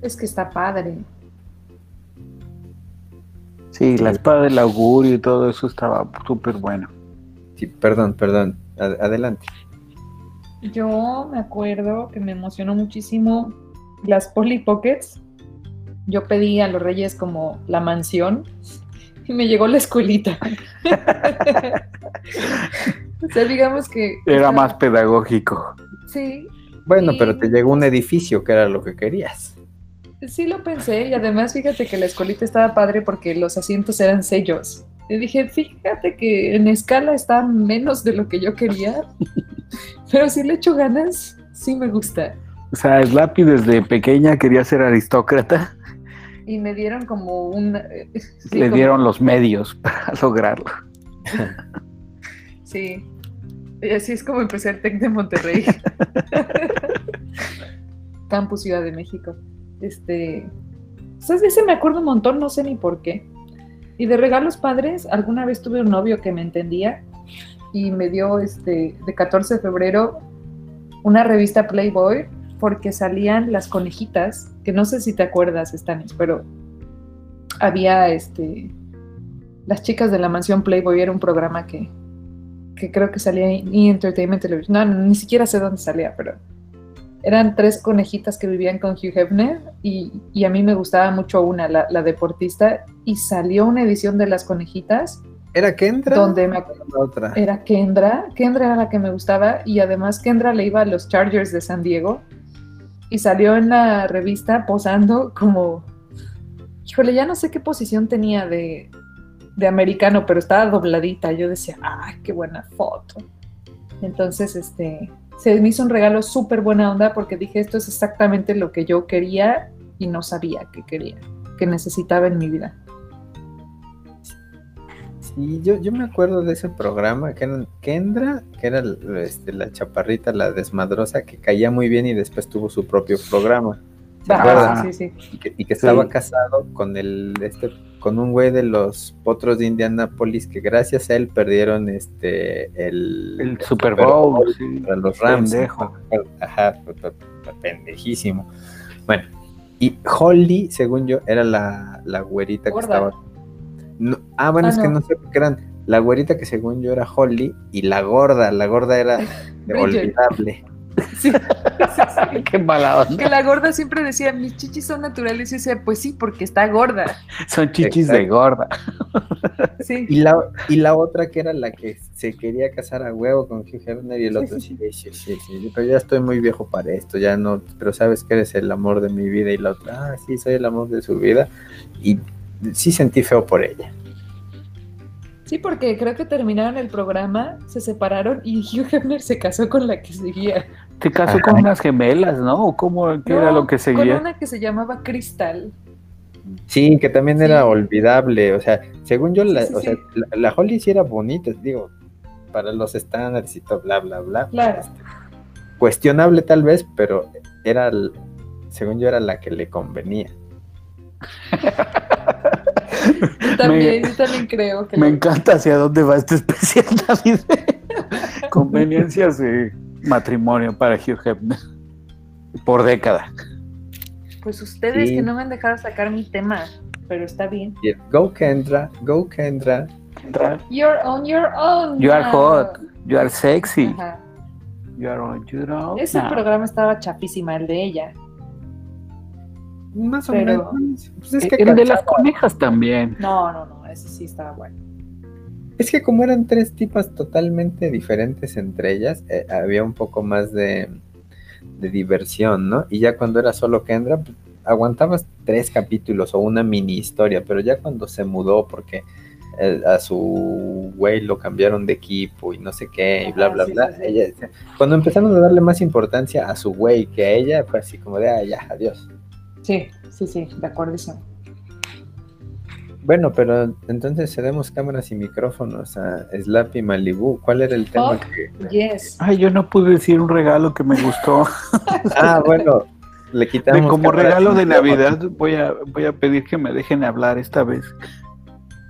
[SPEAKER 1] Es que está padre.
[SPEAKER 3] Sí, la espada del augurio y todo eso estaba súper bueno.
[SPEAKER 2] Sí, perdón, perdón. adelante.
[SPEAKER 1] Yo me acuerdo que me emocionó muchísimo las Polly Pockets, yo pedí a los Reyes como la mansión y me llegó la escuelita. o sea, digamos que...
[SPEAKER 3] Era más pedagógico.
[SPEAKER 1] Sí.
[SPEAKER 2] Bueno, pero te llegó un edificio que era lo que querías.
[SPEAKER 1] Sí lo pensé y además fíjate que la escuelita estaba padre porque los asientos eran sellos. Y dije, fíjate que en escala está menos de lo que yo quería, pero si le echo ganas, sí me gusta.
[SPEAKER 3] O sea, Slappy desde pequeña quería ser aristócrata.
[SPEAKER 1] Y me dieron como un...
[SPEAKER 3] Le dieron los medios para lograrlo.
[SPEAKER 1] Sí. Y así es como empecé el TEC de Monterrey. Campus Ciudad de México. Este... ¿Sabes? Ese me acuerdo un montón, no sé ni por qué. Y de regalos padres, alguna vez tuve un novio que me entendía y me dio este de 14 de febrero una revista Playboy porque salían las conejitas, que no sé si te acuerdas, Stanis, pero había este las chicas de la mansión Playboy era un programa que, que creo que salía en! Entertainment Television. No, ni siquiera sé dónde salía, pero eran tres conejitas que vivían con Hugh Hefner y, a mí me gustaba mucho una, la, deportista, y salió una edición de las conejitas.
[SPEAKER 2] ¿Era Kendra?
[SPEAKER 1] Donde me otra. Era Kendra, Kendra era la que me gustaba y además Kendra le iba a los Chargers de San Diego y salió en la revista posando como, híjole, ya no sé qué posición tenía de, de americano, pero estaba dobladita. Yo decía, ay, qué buena foto. Entonces, este, se me hizo un regalo súper buena onda porque dije, esto es exactamente lo que yo quería y no sabía que quería, que necesitaba en mi vida.
[SPEAKER 2] Sí, yo, yo me acuerdo de ese programa, que era Kendra, que era este, la chaparrita, la desmadrosa, que caía muy bien y después tuvo su propio programa.
[SPEAKER 1] Ah, sí, sí.
[SPEAKER 2] Y que, estaba casado con el este con un güey de los potros de Indianapolis que gracias a él perdieron este el,
[SPEAKER 3] el Super Bowl,
[SPEAKER 2] para los Rams. Ajá, pendejísimo. Bueno, y Holly, según yo, era la, la güerita que estaba. Ah, bueno, ah, es que no sé qué eran. La güerita que según yo era Holly y la gorda, la gorda era olvidable.
[SPEAKER 1] Sí, Qué mala Que la gorda siempre decía, mis chichis son naturales. Y decía, pues sí, porque está gorda.
[SPEAKER 3] Son chichis de gorda.
[SPEAKER 2] Sí. Y la, y la otra que era la que se quería casar a huevo con Hugh Hefner y el otro, sí, sí, sí, sí, pero ya estoy muy viejo para esto, ya no, pero sabes que eres el amor de mi vida y la otra, ah, sí, soy el amor de su vida. Y sí sentí feo por ella.
[SPEAKER 1] Sí, porque creo que terminaron el programa, se separaron y Hugh Hefner se casó con la que seguía.
[SPEAKER 3] Se casó con unas gemelas, ¿no? ¿Cómo qué era lo que seguía?
[SPEAKER 1] Con una que se llamaba Crystal.
[SPEAKER 2] Sí, que también era olvidable. O sea, según yo, la, o sea, la, Holly sí era bonita, digo, para los estándares y todo, bla, bla, bla.
[SPEAKER 1] Claro.
[SPEAKER 2] Cuestionable tal vez, pero era, según yo, era la que le convenía.
[SPEAKER 1] también, yo también creo que.
[SPEAKER 3] Me encanta hacia dónde va este especial, David. Conveniencias de matrimonio para Hugh Hefner. Por década.
[SPEAKER 1] Pues ustedes que no me han dejado sacar mi tema, pero está bien.
[SPEAKER 2] Go Kendra, go Kendra.
[SPEAKER 1] You're on your own.
[SPEAKER 3] You are hot, you are sexy. You are on your own.
[SPEAKER 1] Ese programa estaba chapísima, el de ella.
[SPEAKER 2] Más o menos.
[SPEAKER 3] Pues es que el de las conejas también.
[SPEAKER 1] No, no, no, ese sí estaba bueno.
[SPEAKER 2] Es que como eran tres tipas totalmente diferentes entre ellas, eh, había un poco más de, diversión, ¿no? Y ya cuando era solo Kendra, pues, aguantabas tres capítulos o una mini historia, pero ya cuando se mudó porque eh, a su güey lo cambiaron de equipo y no sé qué, y bla, bla, bla, cuando empezaron a darle más importancia a su güey que a ella, fue así como de, ah, ya, adiós.
[SPEAKER 1] Sí, sí, sí, de acuerdo.
[SPEAKER 2] Bueno, pero entonces cedemos cámaras y micrófonos a Slappy Malibu. ¿Cuál era el tema
[SPEAKER 1] oh, que... Yes.
[SPEAKER 3] Ay, yo no pude decir un regalo que me gustó.
[SPEAKER 2] ah, bueno, le quitamos.
[SPEAKER 3] como regalo de Navidad voy a, voy a pedir que me dejen hablar esta vez.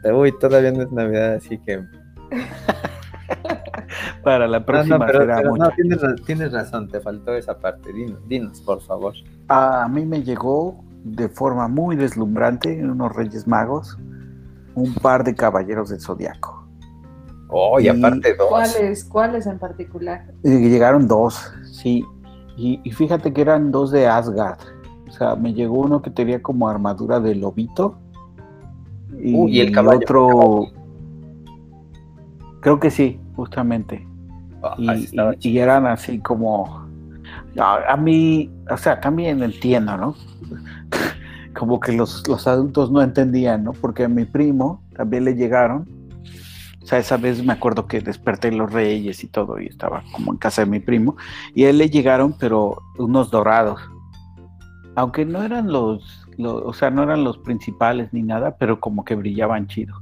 [SPEAKER 2] Uy, todavía no es Navidad, así que...
[SPEAKER 3] Para la próxima no, será
[SPEAKER 2] no, tienes, tienes, razón, te faltó esa parte. Dinos, dinos, por favor.
[SPEAKER 3] A mí me llegó de forma muy deslumbrante en unos Reyes Magos un par de caballeros del Zodiaco.
[SPEAKER 2] Oh, y, aparte dos.
[SPEAKER 1] ¿Cuáles? ¿Cuáles en particular?
[SPEAKER 3] Llegaron dos, sí. Y, fíjate que eran dos de Asgard. O sea, me llegó uno que tenía como armadura de lobito.
[SPEAKER 2] Y, uh, ¿y el caballo.
[SPEAKER 3] Otro. Creo que sí, justamente. Y, eran así como. A, mí, o sea, también entiendo, ¿no? como que los, adultos no entendían, ¿no? Porque a mi primo también le llegaron O sea, esa vez me acuerdo que desperté los reyes y todo, y estaba como en casa de mi primo, y a él le llegaron, pero unos dorados. Aunque no eran los, o sea, no eran los principales ni nada, pero como que brillaban chido.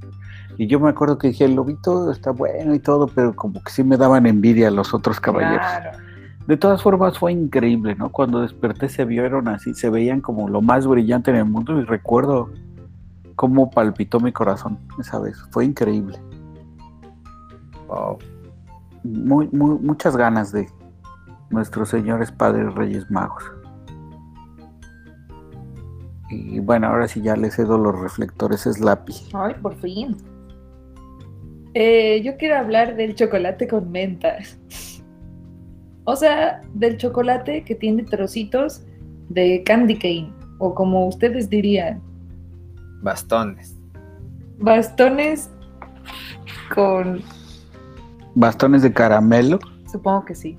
[SPEAKER 3] Y yo me acuerdo que dije, el lobito está bueno y todo, pero como que sí me daban envidia los otros caballeros. De todas formas fue increíble, ¿no? Cuando desperté se vieron así, se veían como lo más brillante en el mundo y recuerdo cómo palpitó mi corazón esa vez. Fue increíble. Wow. Muy, muy, muchas ganas de nuestros señores padres Reyes Magos. Y bueno, ahora sí ya le cedo los reflectores Slappy.
[SPEAKER 1] Ay, por fin. Eh, yo quiero hablar del chocolate con menta. O sea, del chocolate que tiene trocitos de candy cane, o como ustedes dirían.
[SPEAKER 2] Bastones.
[SPEAKER 1] Bastones con
[SPEAKER 3] ¿Bastones de caramelo?
[SPEAKER 1] Supongo que sí.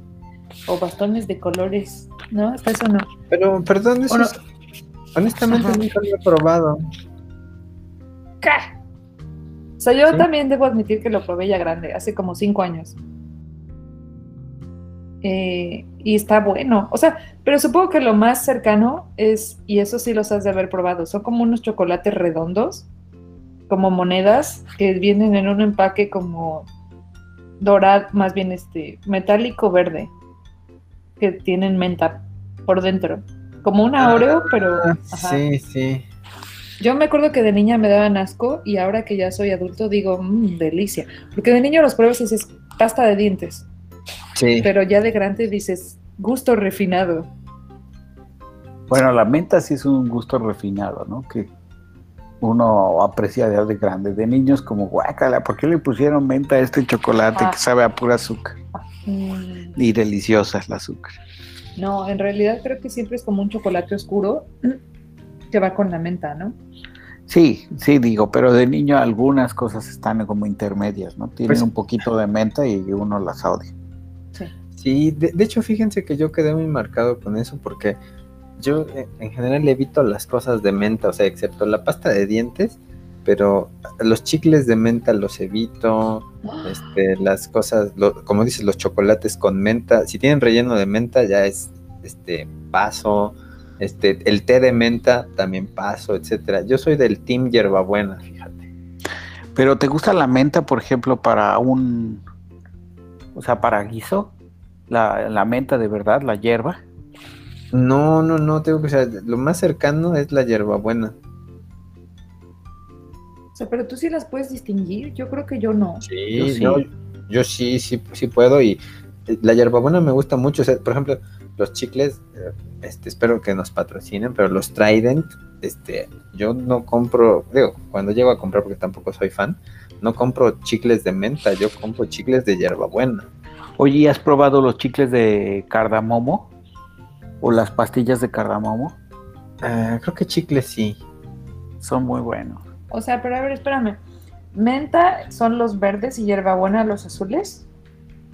[SPEAKER 1] O bastones de colores. ¿No? Hasta eso no.
[SPEAKER 2] Pero, perdón, eso honestamente nunca lo he probado.
[SPEAKER 1] ¿Qué? O sea, yo también debo admitir que lo probé ya grande, hace como cinco años. Eh, y está bueno. O sea, pero supongo que lo más cercano es, y eso sí los has de haber probado, son como unos chocolates redondos, como monedas, que vienen en un empaque como dorado, más bien este, metálico verde, que tienen menta por dentro. Como una ah, Oreo, pero...
[SPEAKER 2] Sí, sí.
[SPEAKER 1] Yo me acuerdo que de niña me daban asco y ahora que ya soy adulto digo, mmm, delicia. Porque de niño los pruebas y dices, pasta de dientes. Sí. Pero ya de grande dices, gusto refinado.
[SPEAKER 3] Bueno, la menta sí es un gusto refinado, ¿no? Que uno aprecia de grande. De niños como, guácala, ¿por qué le pusieron menta a este chocolate que ah. sabe a pura azúcar? Mm. Y deliciosa es la azúcar.
[SPEAKER 1] No, en realidad creo que siempre es como un chocolate oscuro que va con la menta, ¿no?
[SPEAKER 3] Sí, sí, digo, pero de niño algunas cosas están como intermedias, ¿no? Tienen pues un poquito de menta y uno las odia.
[SPEAKER 2] Sí, sí de, de hecho fíjense que yo quedé muy marcado con eso porque yo eh, en general evito las cosas de menta, o sea, excepto la pasta de dientes, pero los chicles de menta los evito, este, las cosas, como dices, los chocolates con menta, si tienen relleno de menta ya es, este, paso, este, el té de menta también paso, etcétera. Yo soy del team hierbabuena, fíjate.
[SPEAKER 3] Pero ¿te gusta la menta, por ejemplo, para un, o sea, para guiso? La, la menta de verdad, la hierba.
[SPEAKER 2] No, no, no, tengo que, o lo más cercano es la hierbabuena.
[SPEAKER 1] O sea, pero tú sí las puedes distinguir, yo creo que yo no.
[SPEAKER 2] Sí, yo sí, yo sí, sí, sí puedo y eh, la hierbabuena me gusta mucho, por ejemplo, los chicles, eh, este, espero que nos patrocinen, pero los Trident, este, yo no compro, digo, cuando llego a comprar porque tampoco soy fan, no compro chicles de menta, yo compro chicles de hierbabuena.
[SPEAKER 3] Oye, ¿has probado los chicles de cardamomo? o las pastillas de cardamomo.
[SPEAKER 2] Ah, creo que chicles sí.
[SPEAKER 3] Son muy buenos.
[SPEAKER 1] O sea, pero a ver, espérame. ¿Menta son los verdes y hierbabuena los azules?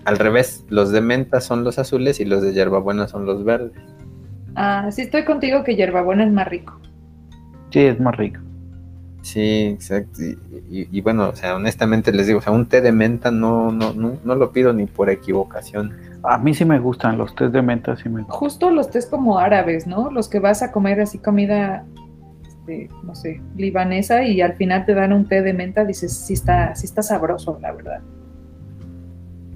[SPEAKER 2] Al revés, los de menta son los azules y los de hierbabuena son los verdes.
[SPEAKER 1] Ah, sí estoy contigo que hierbabuena es más rico.
[SPEAKER 3] Sí, es más rico.
[SPEAKER 2] Sí, exacto. Y, bueno, o sea, honestamente les digo, o sea, un té de menta no, no, no, no lo pido ni por equivocación.
[SPEAKER 3] A mí sí me gustan los tés de menta, sí me gustan.
[SPEAKER 1] Justo los tés como árabes, ¿no? Los que vas a comer así comida, este, no sé, libanesa y al final te dan un té de menta, dices, sí está, sí está sabroso, la verdad.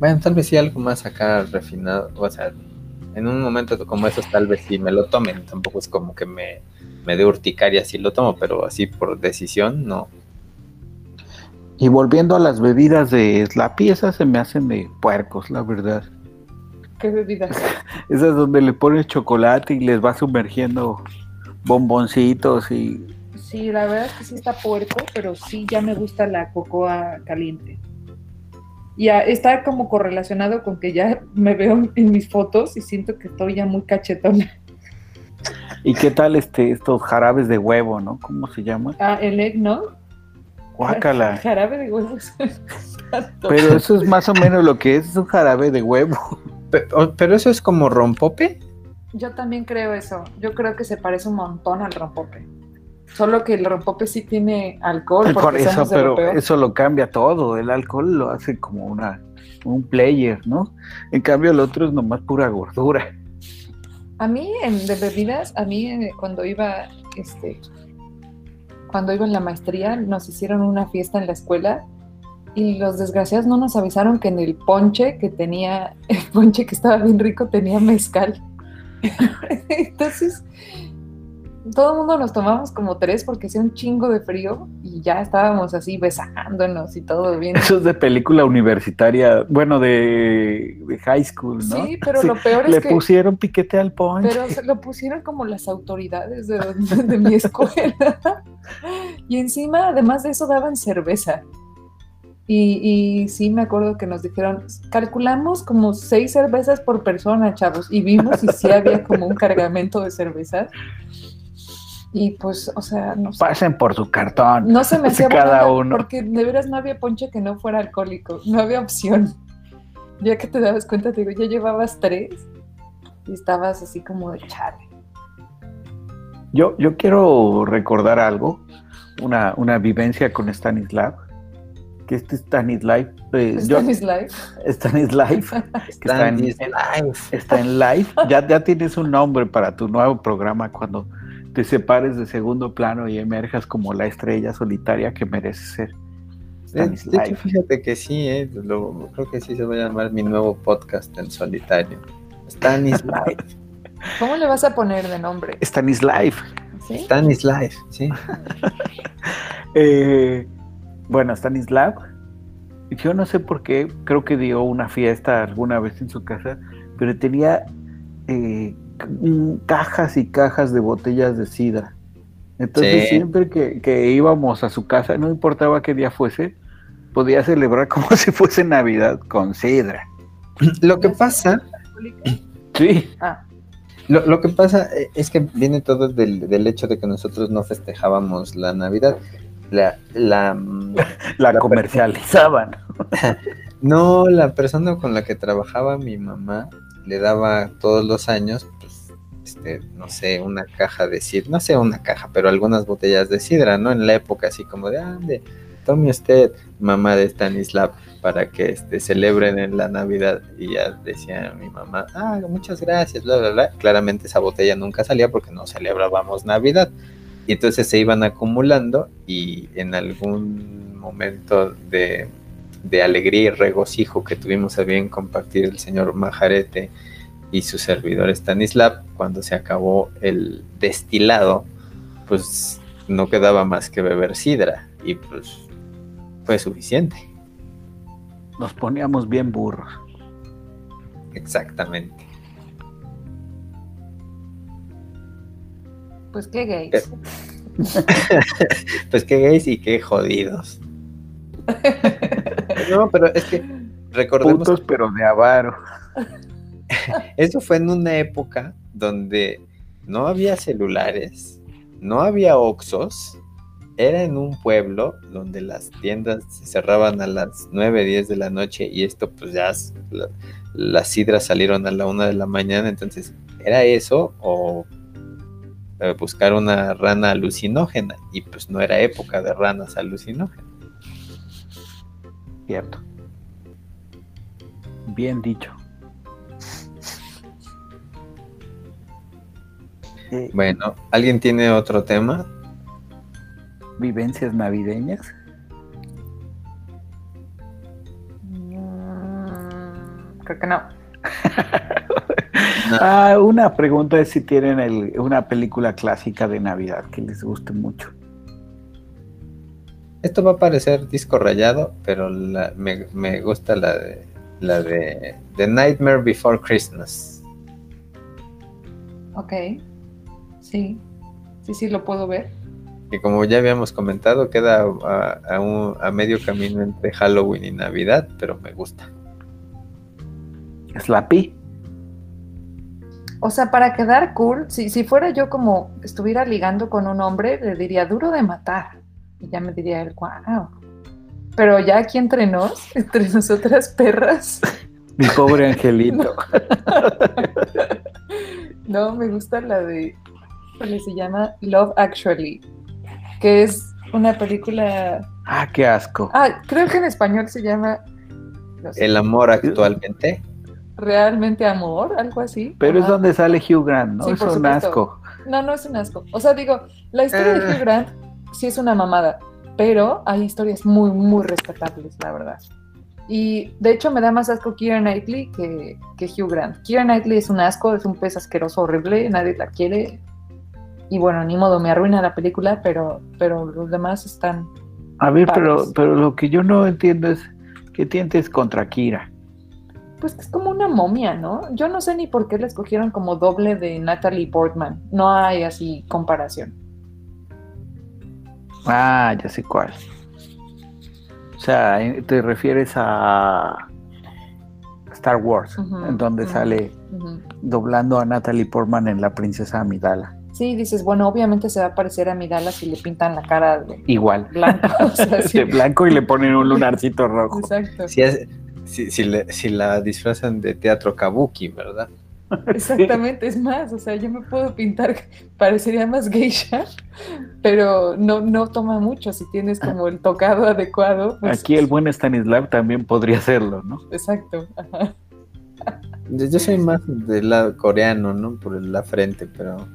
[SPEAKER 2] Bueno, tal vez sí algo más acá refinado, o sea, en un momento como esos tal vez sí me lo tomen, tampoco es como que me, me dé urticaria si lo tomo, pero así por decisión, no.
[SPEAKER 3] Y volviendo a las bebidas de Slappy, esas se me hacen de puercos, la verdad.
[SPEAKER 1] ¿Qué bebidas?
[SPEAKER 3] Esas donde le pones chocolate y les va sumergiendo bomboncitos y...
[SPEAKER 1] Sí, la verdad es que sí está puerco, pero sí ya me gusta la cocoa caliente. Y está como correlacionado con que ya me veo en mis fotos y siento que estoy ya muy cachetona.
[SPEAKER 3] ¿Y qué tal este estos jarabes de huevo, no? ¿Cómo se llama?
[SPEAKER 1] Ah, el egg, ¿no?
[SPEAKER 3] Guácala.
[SPEAKER 1] Jarabe de huevo.
[SPEAKER 3] Pero eso es más o menos lo que es, es un jarabe de huevo.
[SPEAKER 2] Pero, eso es como rompope.
[SPEAKER 1] Yo también creo eso. Yo creo que se parece un montón al rompope. Solo que el rompope sí tiene alcohol.
[SPEAKER 3] Por eso, pero eso lo cambia todo. El alcohol lo hace como una un player, ¿no? En cambio el otro es nomás pura gordura.
[SPEAKER 1] A mí en, de bebidas, a mí eh, cuando iba, este, cuando iba en la maestría, nos hicieron una fiesta en la escuela y los desgraciados no nos avisaron que en el ponche que tenía, el ponche que estaba bien rico tenía mezcal. Entonces, todo el mundo nos tomamos como tres porque hacía un chingo de frío y ya estábamos así besándonos y todo bien.
[SPEAKER 3] Eso es de película universitaria, bueno, de, high school, ¿no?
[SPEAKER 1] Sí, pero lo peor es
[SPEAKER 3] que... Le pusieron piquete al ponche.
[SPEAKER 1] Pero se lo pusieron como las autoridades de, de mi escuela. y encima, además de eso, daban cerveza. Y, sí me acuerdo que nos dijeron, calculamos como seis cervezas por persona, chavos, y vimos y sí había como un cargamento de cervezas. Y pues, o sea, no
[SPEAKER 3] sé. Pasen por su cartón.
[SPEAKER 1] No se me hacía cada uno. Porque de veras no había ponche que no fuera alcohólico, no había opción. Ya que te dabas cuenta, te digo, ya llevabas tres y estabas así como de chale.
[SPEAKER 3] Yo, yo quiero recordar algo, una, una vivencia con Stanislav que este Stanislav.
[SPEAKER 1] Eh, Stanislav.
[SPEAKER 3] Stanislav. está, en, está en live. Ya, ya tienes un nombre para tu nuevo programa cuando te separes de segundo plano y emerjas como la estrella solitaria que mereces ser.
[SPEAKER 2] De, hecho, fíjate que sí, eh, creo que sí se va a llamar mi nuevo podcast en solitario. Stanislav.
[SPEAKER 1] ¿Cómo le vas a poner de nombre?
[SPEAKER 3] Stanislav.
[SPEAKER 2] ¿Sí? Stanislav, sí.
[SPEAKER 3] eh, bueno, Stanislav, yo no sé por qué, creo que dio una fiesta alguna vez en su casa, pero tenía eh, cajas y cajas de botellas de sidra. Entonces siempre que, íbamos a su casa, no importaba qué día fuese, podía celebrar como si fuese Navidad con sidra.
[SPEAKER 2] Lo que pasa...
[SPEAKER 3] Sí.
[SPEAKER 2] Ah. Lo, que pasa eh, es que viene todo del, del, hecho de que nosotros no festejábamos la Navidad la, la,
[SPEAKER 3] la, comercializaban.
[SPEAKER 2] no, la persona con la que trabajaba mi mamá le daba todos los años, pues, este, no sé, una caja de sidra, no sé, una caja, pero algunas botellas de sidra, ¿no? En la época así como de, ande, tome usted, mamá de Stanislav, para que este, celebren en la Navidad. Y ya decía mi mamá, ah, muchas gracias, bla, bla, bla. Claramente esa botella nunca salía porque no celebrábamos Navidad. Y entonces se iban acumulando y en algún momento de, alegría y regocijo que tuvimos a bien compartir el señor Majarete y su servidor Stanislav, cuando se acabó el destilado, pues no quedaba más que beber sidra y pues fue suficiente.
[SPEAKER 3] Nos poníamos bien burros.
[SPEAKER 2] Exactamente.
[SPEAKER 1] Pues qué gays.
[SPEAKER 2] pues qué gays y qué jodidos. no, pero es que recordemos.
[SPEAKER 3] Putos, pero de avaro.
[SPEAKER 2] Eso fue en una época donde no había celulares, no había oxos, era en un pueblo donde las tiendas se cerraban a las 9, 10 de la noche y esto pues ya las sidras salieron a la 1 de la mañana, entonces era eso o eh, buscar una rana alucinógena y pues no era época de ranas alucinógenas.
[SPEAKER 3] Cierto. Bien dicho.
[SPEAKER 2] Bueno, ¿alguien tiene otro tema?
[SPEAKER 3] ¿Vivencias navideñas?
[SPEAKER 1] Mm, creo que no.
[SPEAKER 3] Ah, una pregunta es si tienen una película clásica de Navidad que les guste mucho.
[SPEAKER 2] Esto va a parecer disco rayado, pero me, gusta la de la de The Nightmare Before Christmas.
[SPEAKER 1] Ok, sí, sí, sí, lo puedo ver.
[SPEAKER 2] Y como ya habíamos comentado, queda a, a medio camino entre Halloween y Navidad, pero me gusta.
[SPEAKER 3] Slappy.
[SPEAKER 1] O sea, para quedar cool, si, si fuera yo como estuviera ligando con un hombre, le diría duro de matar. Y ya me diría él, wow. Pero ya aquí entre nos, entre nosotras perras.
[SPEAKER 3] Mi pobre angelito.
[SPEAKER 1] no, me gusta la de, se llama Love Actually. que es una película...
[SPEAKER 3] Ah, qué asco.
[SPEAKER 1] Ah, creo que en español se llama...
[SPEAKER 2] El amor actualmente.
[SPEAKER 1] Realmente amor, algo así.
[SPEAKER 3] Pero es donde sale Hugh Grant, ¿no? es un asco.
[SPEAKER 1] No, no es un asco. O sea, digo, la historia de Hugh ah. Grant sí es una mamada, pero hay historias muy, muy respetables, la verdad. Y de hecho me da más asco Keira Knightley que, que Hugh Grant. Keira Knightley es un asco, es un pez asqueroso, horrible, nadie la quiere. Y bueno, ni modo, me arruina la película, pero, pero los demás están.
[SPEAKER 3] A ver, pero, pero lo que yo no entiendo es qué tientes contra Kira.
[SPEAKER 1] Pues es como una momia, ¿no? Yo no sé ni por qué la escogieron como doble de Natalie Portman. No hay así comparación.
[SPEAKER 3] Ah, ya sé cuál. O sea, te refieres a Star Wars, en donde sale doblando a Natalie Portman en La Princesa Amidala.
[SPEAKER 1] Sí, dices, bueno, obviamente se va a parecer a Amidala si le pintan la cara de
[SPEAKER 3] igual
[SPEAKER 1] blanco,
[SPEAKER 3] de blanco y le ponen un lunarcito rojo.
[SPEAKER 1] Exacto.
[SPEAKER 2] Si, si la disfrazan de teatro kabuki, ¿verdad?
[SPEAKER 1] Exactamente, es más, o sea, yo me puedo pintar, parecería más geisha, pero no, no toma mucho si tienes como el tocado adecuado.
[SPEAKER 3] Pues Aquí el buen Stanislav también podría hacerlo, ¿no?
[SPEAKER 1] Exacto.
[SPEAKER 2] Yo soy más del lado coreano, ¿no? Por la frente, pero...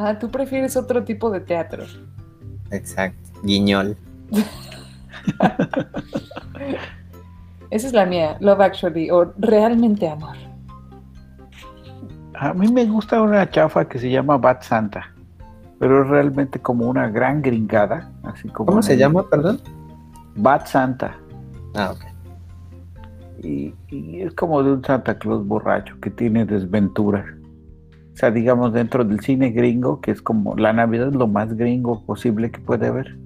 [SPEAKER 1] Ah, tú prefieres otro tipo de teatro.
[SPEAKER 2] Exacto, guiñol.
[SPEAKER 1] Esa es la mía, Love Actually, o Realmente Amor.
[SPEAKER 3] A mí me gusta una chafa que se llama Bat Santa, pero es realmente como una gran gringada. Así como
[SPEAKER 2] ¿Cómo se llama, perdón?
[SPEAKER 3] Bat Santa.
[SPEAKER 2] Ah, ok.
[SPEAKER 3] Y, es como de un Santa Claus borracho que tiene desventuras. O sea, digamos, dentro del cine gringo, que es como la Navidad es lo más gringo posible que puede haber.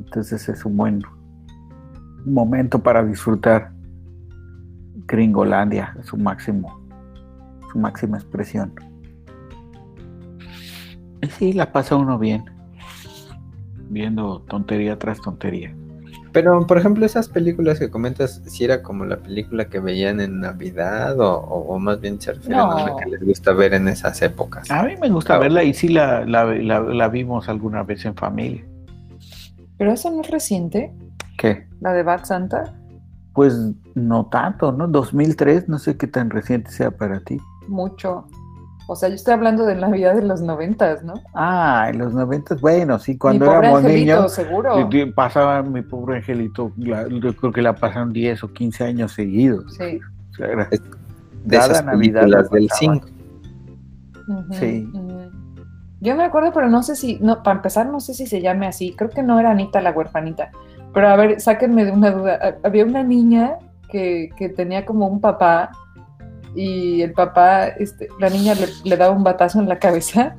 [SPEAKER 3] Entonces es un buen momento para disfrutar Gringolandia, su máximo máxima expresión. Sí, la pasa uno bien, viendo tontería tras tontería.
[SPEAKER 2] Pero, por ejemplo, esas películas que comentas, si era como la película que veían en Navidad o, más bien se refieren a la que les gusta ver en esas épocas.
[SPEAKER 3] A mí me gusta verla y sí la, la, vimos alguna vez en familia.
[SPEAKER 1] ¿Pero eso no es reciente?
[SPEAKER 3] ¿Qué?
[SPEAKER 1] ¿La de Bad Santa?
[SPEAKER 3] Pues no tanto, ¿no? 2003, no sé qué tan reciente sea para ti
[SPEAKER 1] mucho. O sea, yo estoy hablando de Navidad de los noventas, ¿no?
[SPEAKER 3] Ah, en los noventas, bueno, sí, cuando éramos niños.
[SPEAKER 1] seguro.
[SPEAKER 3] Pasaba mi pobre angelito, yo creo que la pasaron 10 o 15 años seguidos.
[SPEAKER 1] Sí.
[SPEAKER 2] O sea, era, de esas Navidad las del 5.
[SPEAKER 3] sí.
[SPEAKER 1] Yo me acuerdo, pero no sé si, no, para empezar, no sé si se llame así. Creo que no era Anita la huerfanita. Pero a ver, sáquenme de una duda. Había una niña que, que tenía como un papá y el papá, este, la niña le, daba un batazo en la cabeza.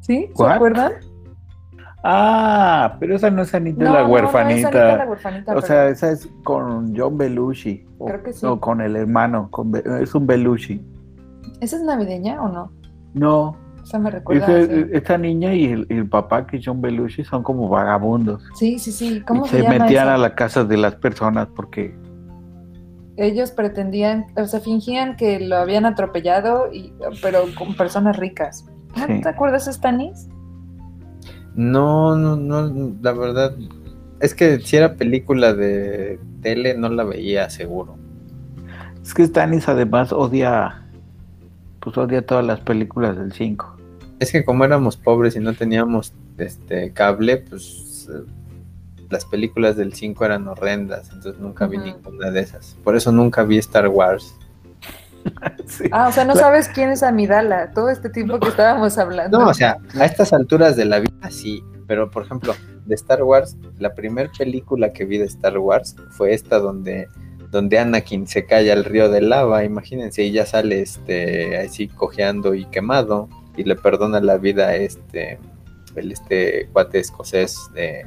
[SPEAKER 1] ¿Sí? ¿Se acuerdan?
[SPEAKER 3] Ah, pero esa no es Anita la huerfanita. No, es la huerfanita. O sea, esa es con John Belushi.
[SPEAKER 1] Creo que sí.
[SPEAKER 3] O con el hermano, es un Belushi.
[SPEAKER 1] ¿Esa es navideña o no?
[SPEAKER 3] No.
[SPEAKER 1] O sea, me recuerda.
[SPEAKER 3] esta niña y el, papá, que es John Belushi, son como vagabundos.
[SPEAKER 1] Sí, sí, sí. ¿Cómo
[SPEAKER 3] se, se metían a la casa de las personas porque
[SPEAKER 1] ellos pretendían, o sea, fingían que lo habían atropellado, y, pero con personas ricas. ¿No te acuerdas, Stanis?
[SPEAKER 2] No, no, no, la verdad, es que si era película de tele, no la veía seguro.
[SPEAKER 3] Es que Stanis además odia, pues odia todas las películas del 5.
[SPEAKER 2] Es que como éramos pobres y no teníamos este cable, pues las películas del 5 eran horrendas, entonces nunca vi ninguna de esas. Por eso nunca vi Star Wars.
[SPEAKER 1] Ah, o sea, no sabes quién es Amidala, todo este tiempo que estábamos hablando.
[SPEAKER 2] No, o sea, a estas alturas de la vida sí, pero por ejemplo, de Star Wars, la primera película que vi de Star Wars fue esta donde donde Anakin se cae al río de lava, imagínense, y ya sale este así cojeando y quemado y le perdona la vida a este el este cuate escocés de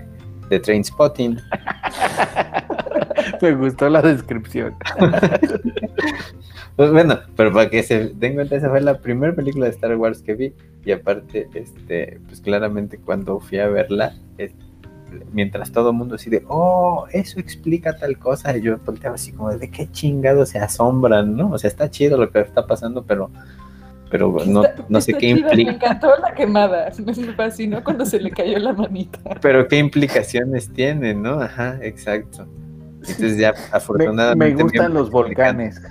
[SPEAKER 2] de Train Spotting.
[SPEAKER 3] Me gustó la descripción.
[SPEAKER 2] pues bueno, pero para que se den cuenta, esa fue la primera película de Star Wars que vi. Y aparte, este, pues claramente cuando fui a verla, mientras todo el mundo así de, oh, eso explica tal cosa, y yo volteaba así como de qué chingado se asombran, ¿no? O sea, está chido lo que está pasando, pero pero no, no sé qué implica.
[SPEAKER 1] Me encantó la quemada, me fascinó cuando se le cayó la manita.
[SPEAKER 2] Pero qué implicaciones tiene, ¿no? Ajá, exacto. Entonces ya afortunadamente...
[SPEAKER 3] Me, gustan los volcanes.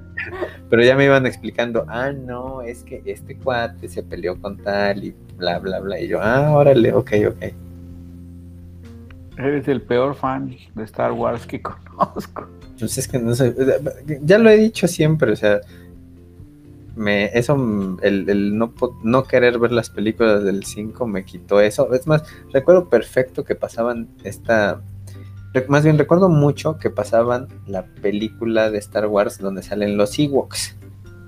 [SPEAKER 2] Pero ya me iban explicando, ah, no, es que este cuate se peleó con tal y bla, bla, bla. Y yo, ah, órale, ok, ok.
[SPEAKER 3] Eres el peor fan de Star Wars que conozco.
[SPEAKER 2] Pues es que no sé, ya lo he dicho siempre, o sea, me, eso, el, el no, no, querer ver las películas del 5 me quitó eso. Es más, recuerdo perfecto que pasaban esta, más bien recuerdo mucho que pasaban la película de Star Wars donde salen los Ewoks.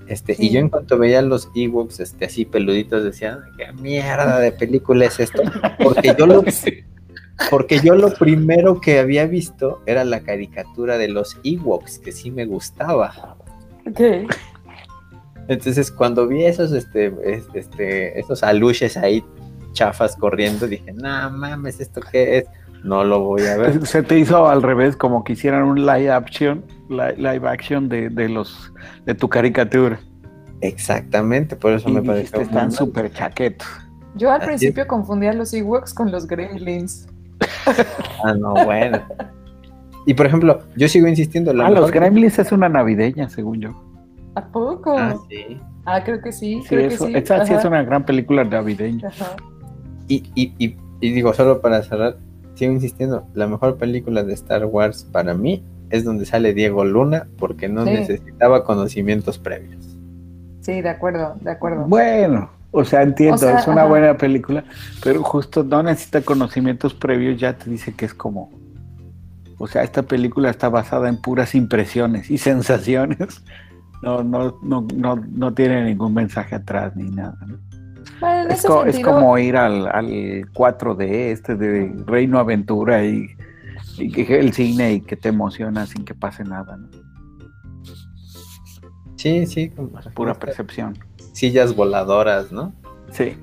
[SPEAKER 2] Este, Y yo en cuanto veía los Ewoks este, así peluditos decía, ¿qué mierda de película es esto? Porque yo lo, porque yo lo primero que había visto era la caricatura de los Ewoks, que sí me gustaba. Entonces, cuando vi esos, este, este, esos aluches ahí chafas corriendo, dije, no mames, ¿esto qué es? No lo voy a ver.
[SPEAKER 3] Se te hizo al revés, como que hicieran un live action, live, action de, de, los de tu caricatura.
[SPEAKER 2] Exactamente, por eso me parece
[SPEAKER 3] que están súper chaquetos.
[SPEAKER 1] Yo al principio confundía los Ewoks con los Gremlins.
[SPEAKER 2] Ah, no, bueno. Y por ejemplo, yo sigo insistiendo.
[SPEAKER 3] ah, los Gremlins es una navideña, según yo.
[SPEAKER 1] ¿A poco?
[SPEAKER 2] Ah, sí.
[SPEAKER 1] Ah, creo que sí.
[SPEAKER 3] Sí,
[SPEAKER 1] creo
[SPEAKER 3] eso,
[SPEAKER 1] que sí.
[SPEAKER 3] esa sí es una gran película navideña.
[SPEAKER 1] Ajá.
[SPEAKER 2] Y, y, y, y digo, solo para cerrar, sigo insistiendo, la mejor película de Star Wars para mí es donde sale Diego Luna porque no
[SPEAKER 1] Sí.
[SPEAKER 2] necesitaba conocimientos previos.
[SPEAKER 1] Sí, de acuerdo, de acuerdo.
[SPEAKER 3] Bueno, o sea, entiendo,
[SPEAKER 1] O sea,
[SPEAKER 3] es una
[SPEAKER 1] ajá.
[SPEAKER 3] buena película, pero justo no necesita conocimientos previos, ya te dice que es como, o sea, esta película está basada en puras impresiones y sensaciones. No, no, no, no, no tiene ningún mensaje atrás ni nada. ¿no?
[SPEAKER 1] Bueno, en
[SPEAKER 3] Es,
[SPEAKER 1] ese
[SPEAKER 3] co- es como ir al, al 4D, este de Reino Aventura y, el cine y que te emociona sin que pase nada, ¿no?
[SPEAKER 2] Sí, sí, como
[SPEAKER 3] Pura percepción.
[SPEAKER 2] sillas voladoras, ¿no?
[SPEAKER 3] Sí.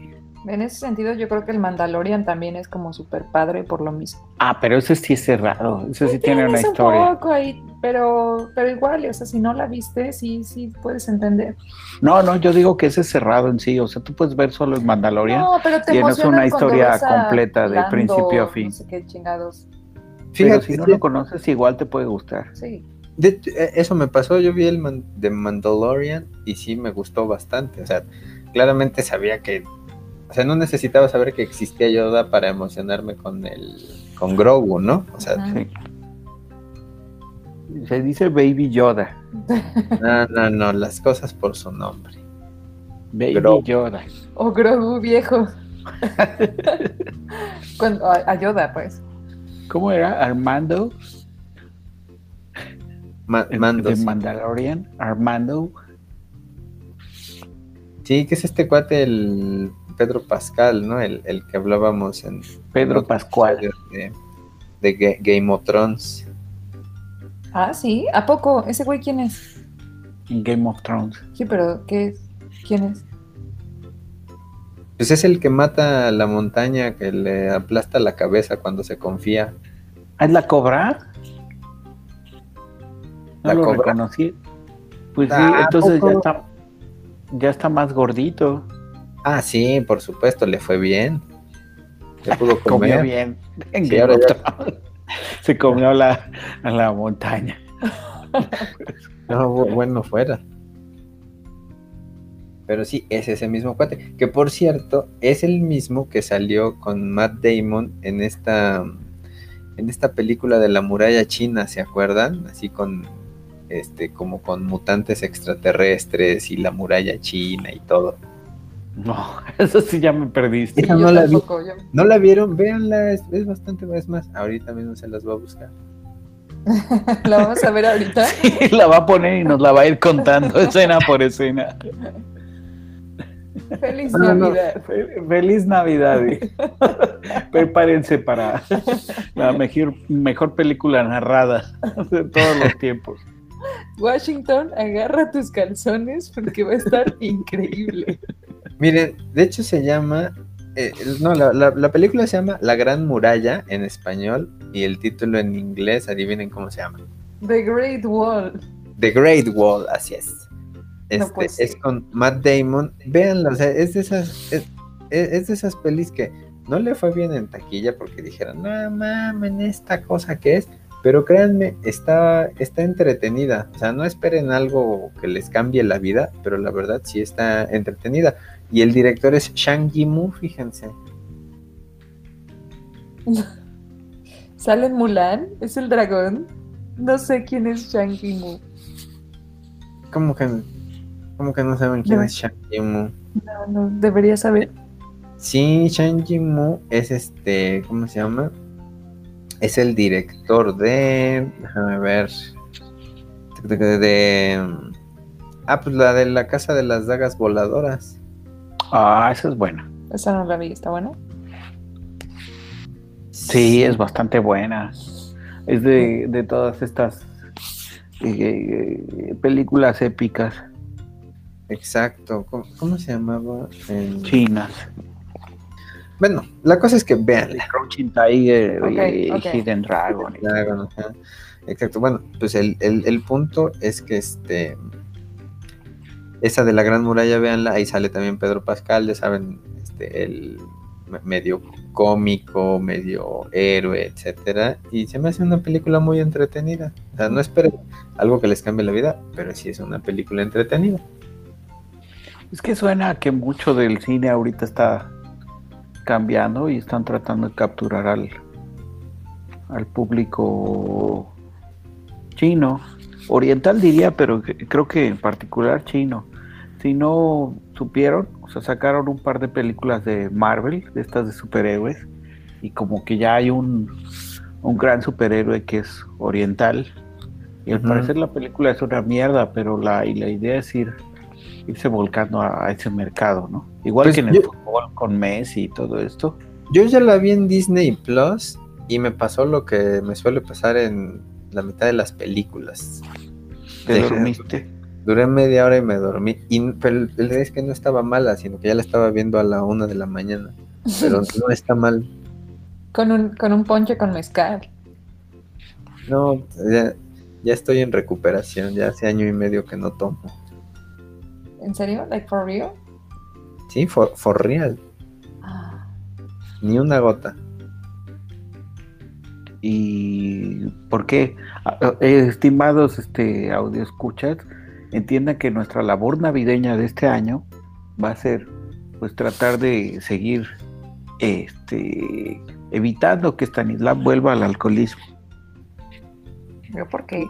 [SPEAKER 1] En ese sentido yo creo que el Mandalorian también es como súper padre por lo mismo.
[SPEAKER 3] Ah, pero ese sí es cerrado, ese sí tiene una
[SPEAKER 1] Tienes un
[SPEAKER 3] historia.
[SPEAKER 1] poco ahí, pero, pero igual, o sea, si no la viste, sí, sí puedes entender.
[SPEAKER 3] No, no, yo digo que ese es cerrado en sí, o sea, tú puedes ver solo el Mandalorian.
[SPEAKER 1] No, pero te
[SPEAKER 3] tienes una historia completa de
[SPEAKER 1] Lando,
[SPEAKER 3] principio a fin.
[SPEAKER 1] No sé qué chingados.
[SPEAKER 3] pero
[SPEAKER 2] Fíjate,
[SPEAKER 3] si no lo conoces, igual te puede gustar.
[SPEAKER 1] Sí.
[SPEAKER 2] de eh, eso me pasó, yo vi el man- de Mandalorian y sí me gustó bastante, o sea, claramente sabía que, o sea, no necesitaba saber que existía Yoda para emocionarme con el, con Grogu, ¿no? O sea.
[SPEAKER 3] Sí. Se dice Baby Yoda.
[SPEAKER 2] no, no, no, las cosas por su nombre.
[SPEAKER 3] Baby
[SPEAKER 2] Grogu.
[SPEAKER 3] Yoda.
[SPEAKER 1] O Grogu viejo. Cuando, a, a Yoda, pues.
[SPEAKER 3] ¿Cómo era? Armando.
[SPEAKER 2] Ma- Mando,
[SPEAKER 3] de
[SPEAKER 2] sí.
[SPEAKER 3] Mandalorian. Armando.
[SPEAKER 2] Sí, que es este cuate, el Pedro Pascal, ¿no? El, el que hablábamos en
[SPEAKER 3] Pedro
[SPEAKER 2] en
[SPEAKER 3] Pascual.
[SPEAKER 2] De, de Ga- Game of Thrones.
[SPEAKER 1] Ah, sí. ¿A poco? ¿Ese güey quién es?
[SPEAKER 3] En Game of Thrones.
[SPEAKER 1] Sí, pero ¿qué es? ¿Quién es?
[SPEAKER 2] Pues es el que mata a la montaña, que le aplasta la cabeza cuando se confía.
[SPEAKER 3] ¿Ah, ¿Es la cobra? No
[SPEAKER 2] ¿La
[SPEAKER 3] lo
[SPEAKER 2] Cobra?
[SPEAKER 3] reconocí. Pues sí,
[SPEAKER 2] Ah, ¿a
[SPEAKER 3] entonces ya está, ya está más gordito.
[SPEAKER 2] Ah, sí, por supuesto, le fue bien. Ya pudo
[SPEAKER 3] Comió
[SPEAKER 2] comer.
[SPEAKER 3] bien. En
[SPEAKER 2] Sí.
[SPEAKER 3] Se comió la, a la montaña.
[SPEAKER 2] No, bu- bueno fuera. Pero sí, es ese mismo cuate. Que por cierto, es el mismo que salió con Matt Damon en esta. En esta película de la muralla china, ¿se acuerdan? Así con. Este, como con mutantes extraterrestres y la muralla china y todo.
[SPEAKER 3] No, eso sí ya me perdiste.
[SPEAKER 2] No la vi.
[SPEAKER 1] tampoco, yo-
[SPEAKER 2] ¿No la vieron? Véanla, es, es bastante es más. Ahorita mismo se las voy a buscar.
[SPEAKER 1] ¿La vamos a ver ahorita?
[SPEAKER 3] Y la va a poner y nos la va a ir contando escena por escena.
[SPEAKER 1] Feliz
[SPEAKER 2] No, no, no.
[SPEAKER 1] Navidad.
[SPEAKER 3] Fe- Feliz Navidad. y- Prepárense para la mejor, mejor película narrada de todos los tiempos.
[SPEAKER 1] Washington, agarra tus calzones porque va a estar increíble.
[SPEAKER 2] Miren, de hecho se llama. eh, no, la, la- la película se llama La Gran Muralla en español y el título en inglés, adivinen cómo se llama.
[SPEAKER 1] The Great Wall.
[SPEAKER 2] The Great Wall, así es. Este, es con Matt Damon. Véanlo, o sea, es de esas, es, de esas pelis que no le fue bien en taquilla porque dijeron, no mames, esta cosa que es. Pero créanme, está, está entretenida. O sea, no esperen algo que les cambie la vida, pero la verdad sí está entretenida. Y el director es Shang Yimou, fíjense.
[SPEAKER 1] ¿Sale Mulan? ¿Es el dragón? No sé quién es Shang Yimou.
[SPEAKER 2] ¿Cómo que, cómo que no saben quién es Shang Yimou?
[SPEAKER 1] No, no, debería saber.
[SPEAKER 2] Sí, Shang Yimou es este, ¿cómo se llama? Es el director de, déjame ver, de, ah, pues la de la casa de las dagas voladoras.
[SPEAKER 3] Ah, esa es buena.
[SPEAKER 1] Esa no la vi, ¿está buena?
[SPEAKER 3] Sí, es bastante buena. Es de, de todas estas eh, películas épicas.
[SPEAKER 2] Exacto. ¿Cómo, se llamaba?
[SPEAKER 3] Chinas.
[SPEAKER 2] Bueno, la cosa es que vean.
[SPEAKER 3] Crouching Tiger y Hidden Dragon.
[SPEAKER 2] Exacto. Bueno, pues el, el, punto es que este. Esa de la Gran Muralla, véanla. Ahí sale también Pedro Pascal, ya saben, este, el medio cómico, medio héroe, etcétera, y se me hace una película muy entretenida. O sea, no espero algo que les cambie la vida, pero sí es una película entretenida.
[SPEAKER 3] Es que suena que mucho del cine ahorita está cambiando y están tratando de capturar al, al público chino, oriental diría, pero creo que en particular chino. Si no supieron, o sea, sacaron un par de películas de Marvel, de estas de superhéroes, y como que ya hay un, un gran superhéroe que es oriental. Y al parecer la película es una mierda, pero la, y la idea es ir irse volcando a, ese mercado, ¿no? Igual pues que en el fútbol con Messi y todo esto.
[SPEAKER 2] Yo ya la vi en Disney Plus y me pasó lo que me suele pasar en la mitad de las películas.
[SPEAKER 3] ¿Te dormiste?
[SPEAKER 2] Duré media hora y me dormí. Y, pero el es que no estaba mala, sino que ya la estaba viendo a la una de la mañana. Pero no está mal.
[SPEAKER 1] Con un, con un ponche con mezcal.
[SPEAKER 2] No, ya, ya estoy en recuperación. Ya hace año y medio que no tomo.
[SPEAKER 1] ¿En serio? ¿Like for real?
[SPEAKER 2] Sí, for, for real. Ah. Ni una gota.
[SPEAKER 3] ¿Y por qué? Ah, eh, estimados este, audio escuchas, entienda que nuestra labor navideña de este año va a ser pues tratar de seguir este evitando que Stanislav vuelva al alcoholismo.
[SPEAKER 1] ¿Yo por qué?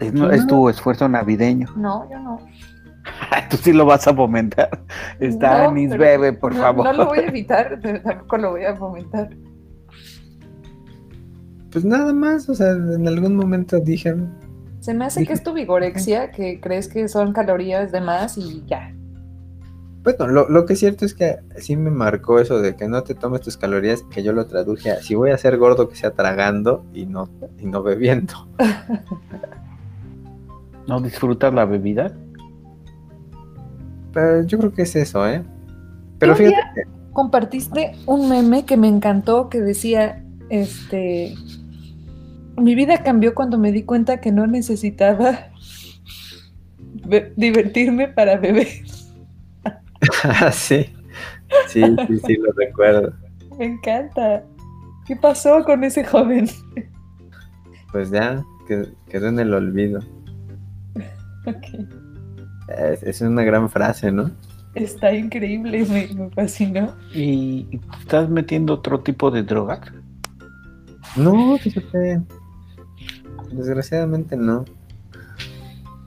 [SPEAKER 3] Es, tu esfuerzo navideño.
[SPEAKER 1] No, yo no.
[SPEAKER 3] Tú sí lo vas a fomentar. Stanis, bebe, por favor.
[SPEAKER 1] No lo voy a evitar, tampoco lo voy a fomentar.
[SPEAKER 2] Pues nada más, o sea, en algún momento dije,
[SPEAKER 1] se me hace que es tu vigorexia, que crees que son calorías de más y ya.
[SPEAKER 2] Bueno, lo, que es cierto es que sí me marcó eso de que no te tomes tus calorías, que yo lo traduje a si voy a ser gordo que sea tragando y no, y no bebiendo.
[SPEAKER 3] ¿No disfrutas la bebida?
[SPEAKER 2] Pero yo creo que es eso, ¿eh? Pero fíjate
[SPEAKER 1] compartiste un meme que me encantó que decía, este, mi vida cambió cuando me di cuenta que no necesitaba divertirme para beber.
[SPEAKER 2] sí, sí, sí, sí, lo recuerdo.
[SPEAKER 1] Me encanta. ¿Qué pasó con ese joven?
[SPEAKER 2] Pues ya, quedó en el olvido. Es, una gran frase, ¿no?
[SPEAKER 1] Está increíble, me, me fascinó.
[SPEAKER 3] ¿Y estás metiendo otro tipo de drogas?
[SPEAKER 2] No, fíjate. Desgraciadamente no.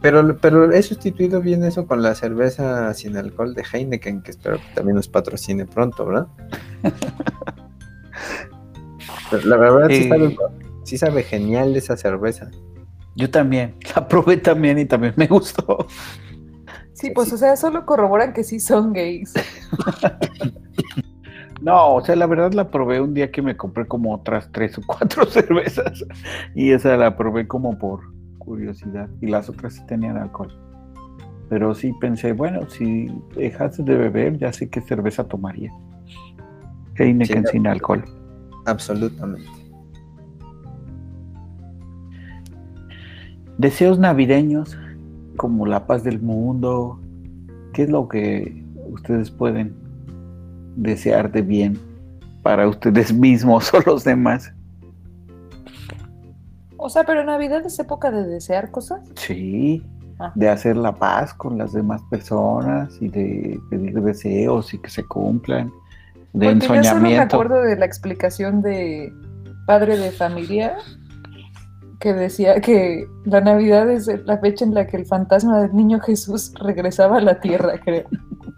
[SPEAKER 2] Pero, pero he sustituido bien eso con la cerveza sin alcohol de Heineken, que espero que también nos patrocine pronto, ¿verdad? la verdad sí, sabe, sí sabe genial esa cerveza.
[SPEAKER 3] Yo también, la probé también y también me gustó.
[SPEAKER 1] Sí, pues o sea, solo corroboran que sí son gays.
[SPEAKER 3] No, o sea, la verdad la probé un día que me compré como otras tres o cuatro cervezas y esa la probé como por curiosidad y las otras sí tenían alcohol. Pero sí pensé, bueno, si dejaste de beber, ya sé qué cerveza tomaría. Heineken sin alcohol.
[SPEAKER 2] Absolutamente.
[SPEAKER 3] Deseos navideños. como la paz del mundo? ¿Qué es lo que ustedes pueden desear de bien para ustedes mismos o los demás?
[SPEAKER 1] O sea, pero Navidad es época de desear cosas.
[SPEAKER 3] Sí, ah. de hacer la paz con las demás personas y de pedir deseos y que se cumplan. De
[SPEAKER 1] Porque Yo solo me acuerdo de la explicación de padre de familia que decía que la Navidad es la fecha en la que el fantasma del niño Jesús regresaba a la tierra, creo.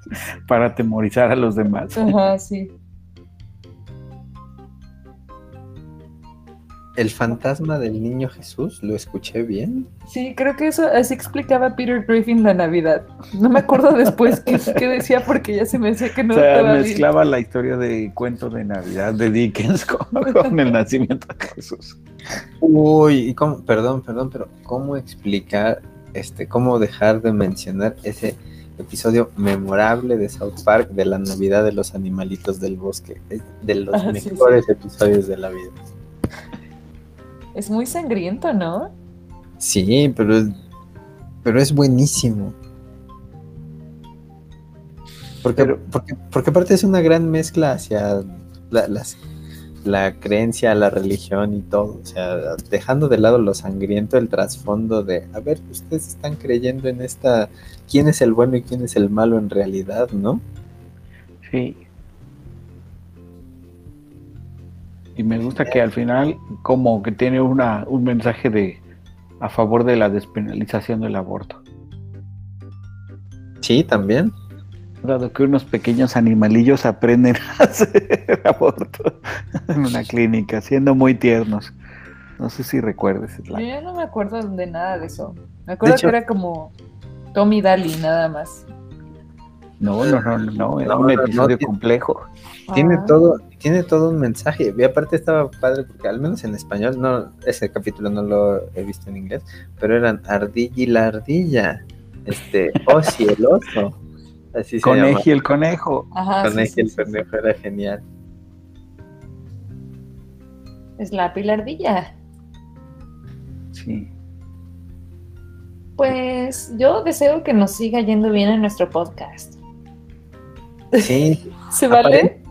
[SPEAKER 3] Para atemorizar a los demás.
[SPEAKER 1] Ajá, sí.
[SPEAKER 2] ¿El fantasma del niño Jesús? ¿Lo escuché bien?
[SPEAKER 1] Sí, creo que eso así explicaba Peter Griffin la Navidad. No me acuerdo después qué, decía porque ya se me decía que no.
[SPEAKER 3] O sea, mezclaba la historia de cuento de Navidad de Dickens con, el nacimiento de Jesús.
[SPEAKER 2] Uy, y cómo, perdón, perdón, pero ¿cómo explicar, este, cómo dejar de mencionar ese episodio memorable de South Park de la Navidad de los animalitos del bosque? de los ah, mejores episodios de la vida.
[SPEAKER 1] Es muy sangriento, ¿no?
[SPEAKER 2] Sí, pero es, pero es buenísimo. Porque, porque, aparte es una gran mezcla hacia la, la creencia, la religión y todo. O sea, dejando de lado lo sangriento, el trasfondo de, a ver, ustedes están creyendo en esta, quién es el bueno y quién es el malo en realidad, ¿no?
[SPEAKER 3] Sí, Y me gusta que al final como que tiene una, un mensaje de a favor de la despenalización del aborto.
[SPEAKER 2] Sí, también.
[SPEAKER 3] Dado que unos pequeños animalillos aprenden a hacer aborto en una clínica, siendo muy tiernos. No sé si recuerdes.
[SPEAKER 1] Yo ya no me acuerdo de nada de eso. Me acuerdo que era como Tommy Daly, nada más.
[SPEAKER 3] No, no, no, no, era un episodio complejo.
[SPEAKER 2] Tiene ah. todo, tiene todo un mensaje. Y aparte estaba padre porque al menos en español, no, ese capítulo no lo he visto en inglés, pero eran Ardilla y la ardilla, este, Osi el oso.
[SPEAKER 3] Así se Coneji el conejo.
[SPEAKER 2] Ajá, Coneji el conejo era genial.
[SPEAKER 1] Es la pilardilla.
[SPEAKER 3] Sí.
[SPEAKER 1] Pues yo deseo que nos siga yendo bien en nuestro podcast.
[SPEAKER 2] Sí.
[SPEAKER 1] ¿Se vale?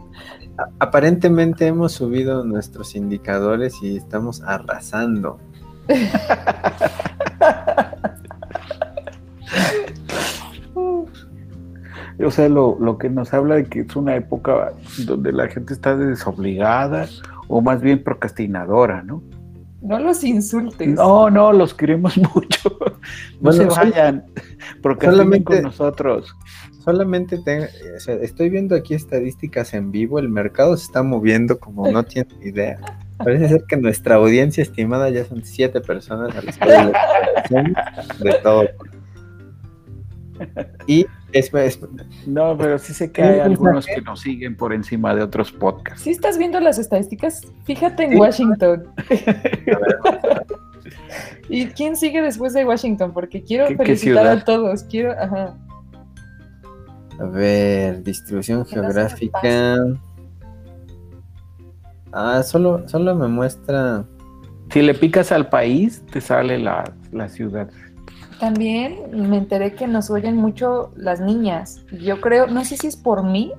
[SPEAKER 2] aparentemente hemos subido nuestros indicadores y estamos arrasando.
[SPEAKER 3] o sea, lo, lo, que nos habla de que es una época donde la gente está desobligada o más bien procrastinadora, ¿no?
[SPEAKER 1] No los insultes.
[SPEAKER 3] No, no, los queremos mucho. No se vayan, procrastinen con nosotros.
[SPEAKER 2] Solamente estoy viendo aquí estadísticas en vivo, el mercado se está moviendo como no tiene idea. Parece ser que nuestra audiencia estimada ya son siete personas a las que de todo. Y es,
[SPEAKER 3] No, pero sí sé que hay algunos que nos siguen por encima de otros podcasts.
[SPEAKER 1] Si estás viendo las estadísticas, fíjate en Washington. ¿Y quién sigue después de Washington? Porque quiero felicitar a todos. Quiero, ajá.
[SPEAKER 2] A ver, distribución geográfica. Ah, solo, solo me muestra.
[SPEAKER 3] Si le picas al país, te sale la, ciudad.
[SPEAKER 1] También me enteré que nos oyen mucho las niñas. Yo creo, no sé si es por mí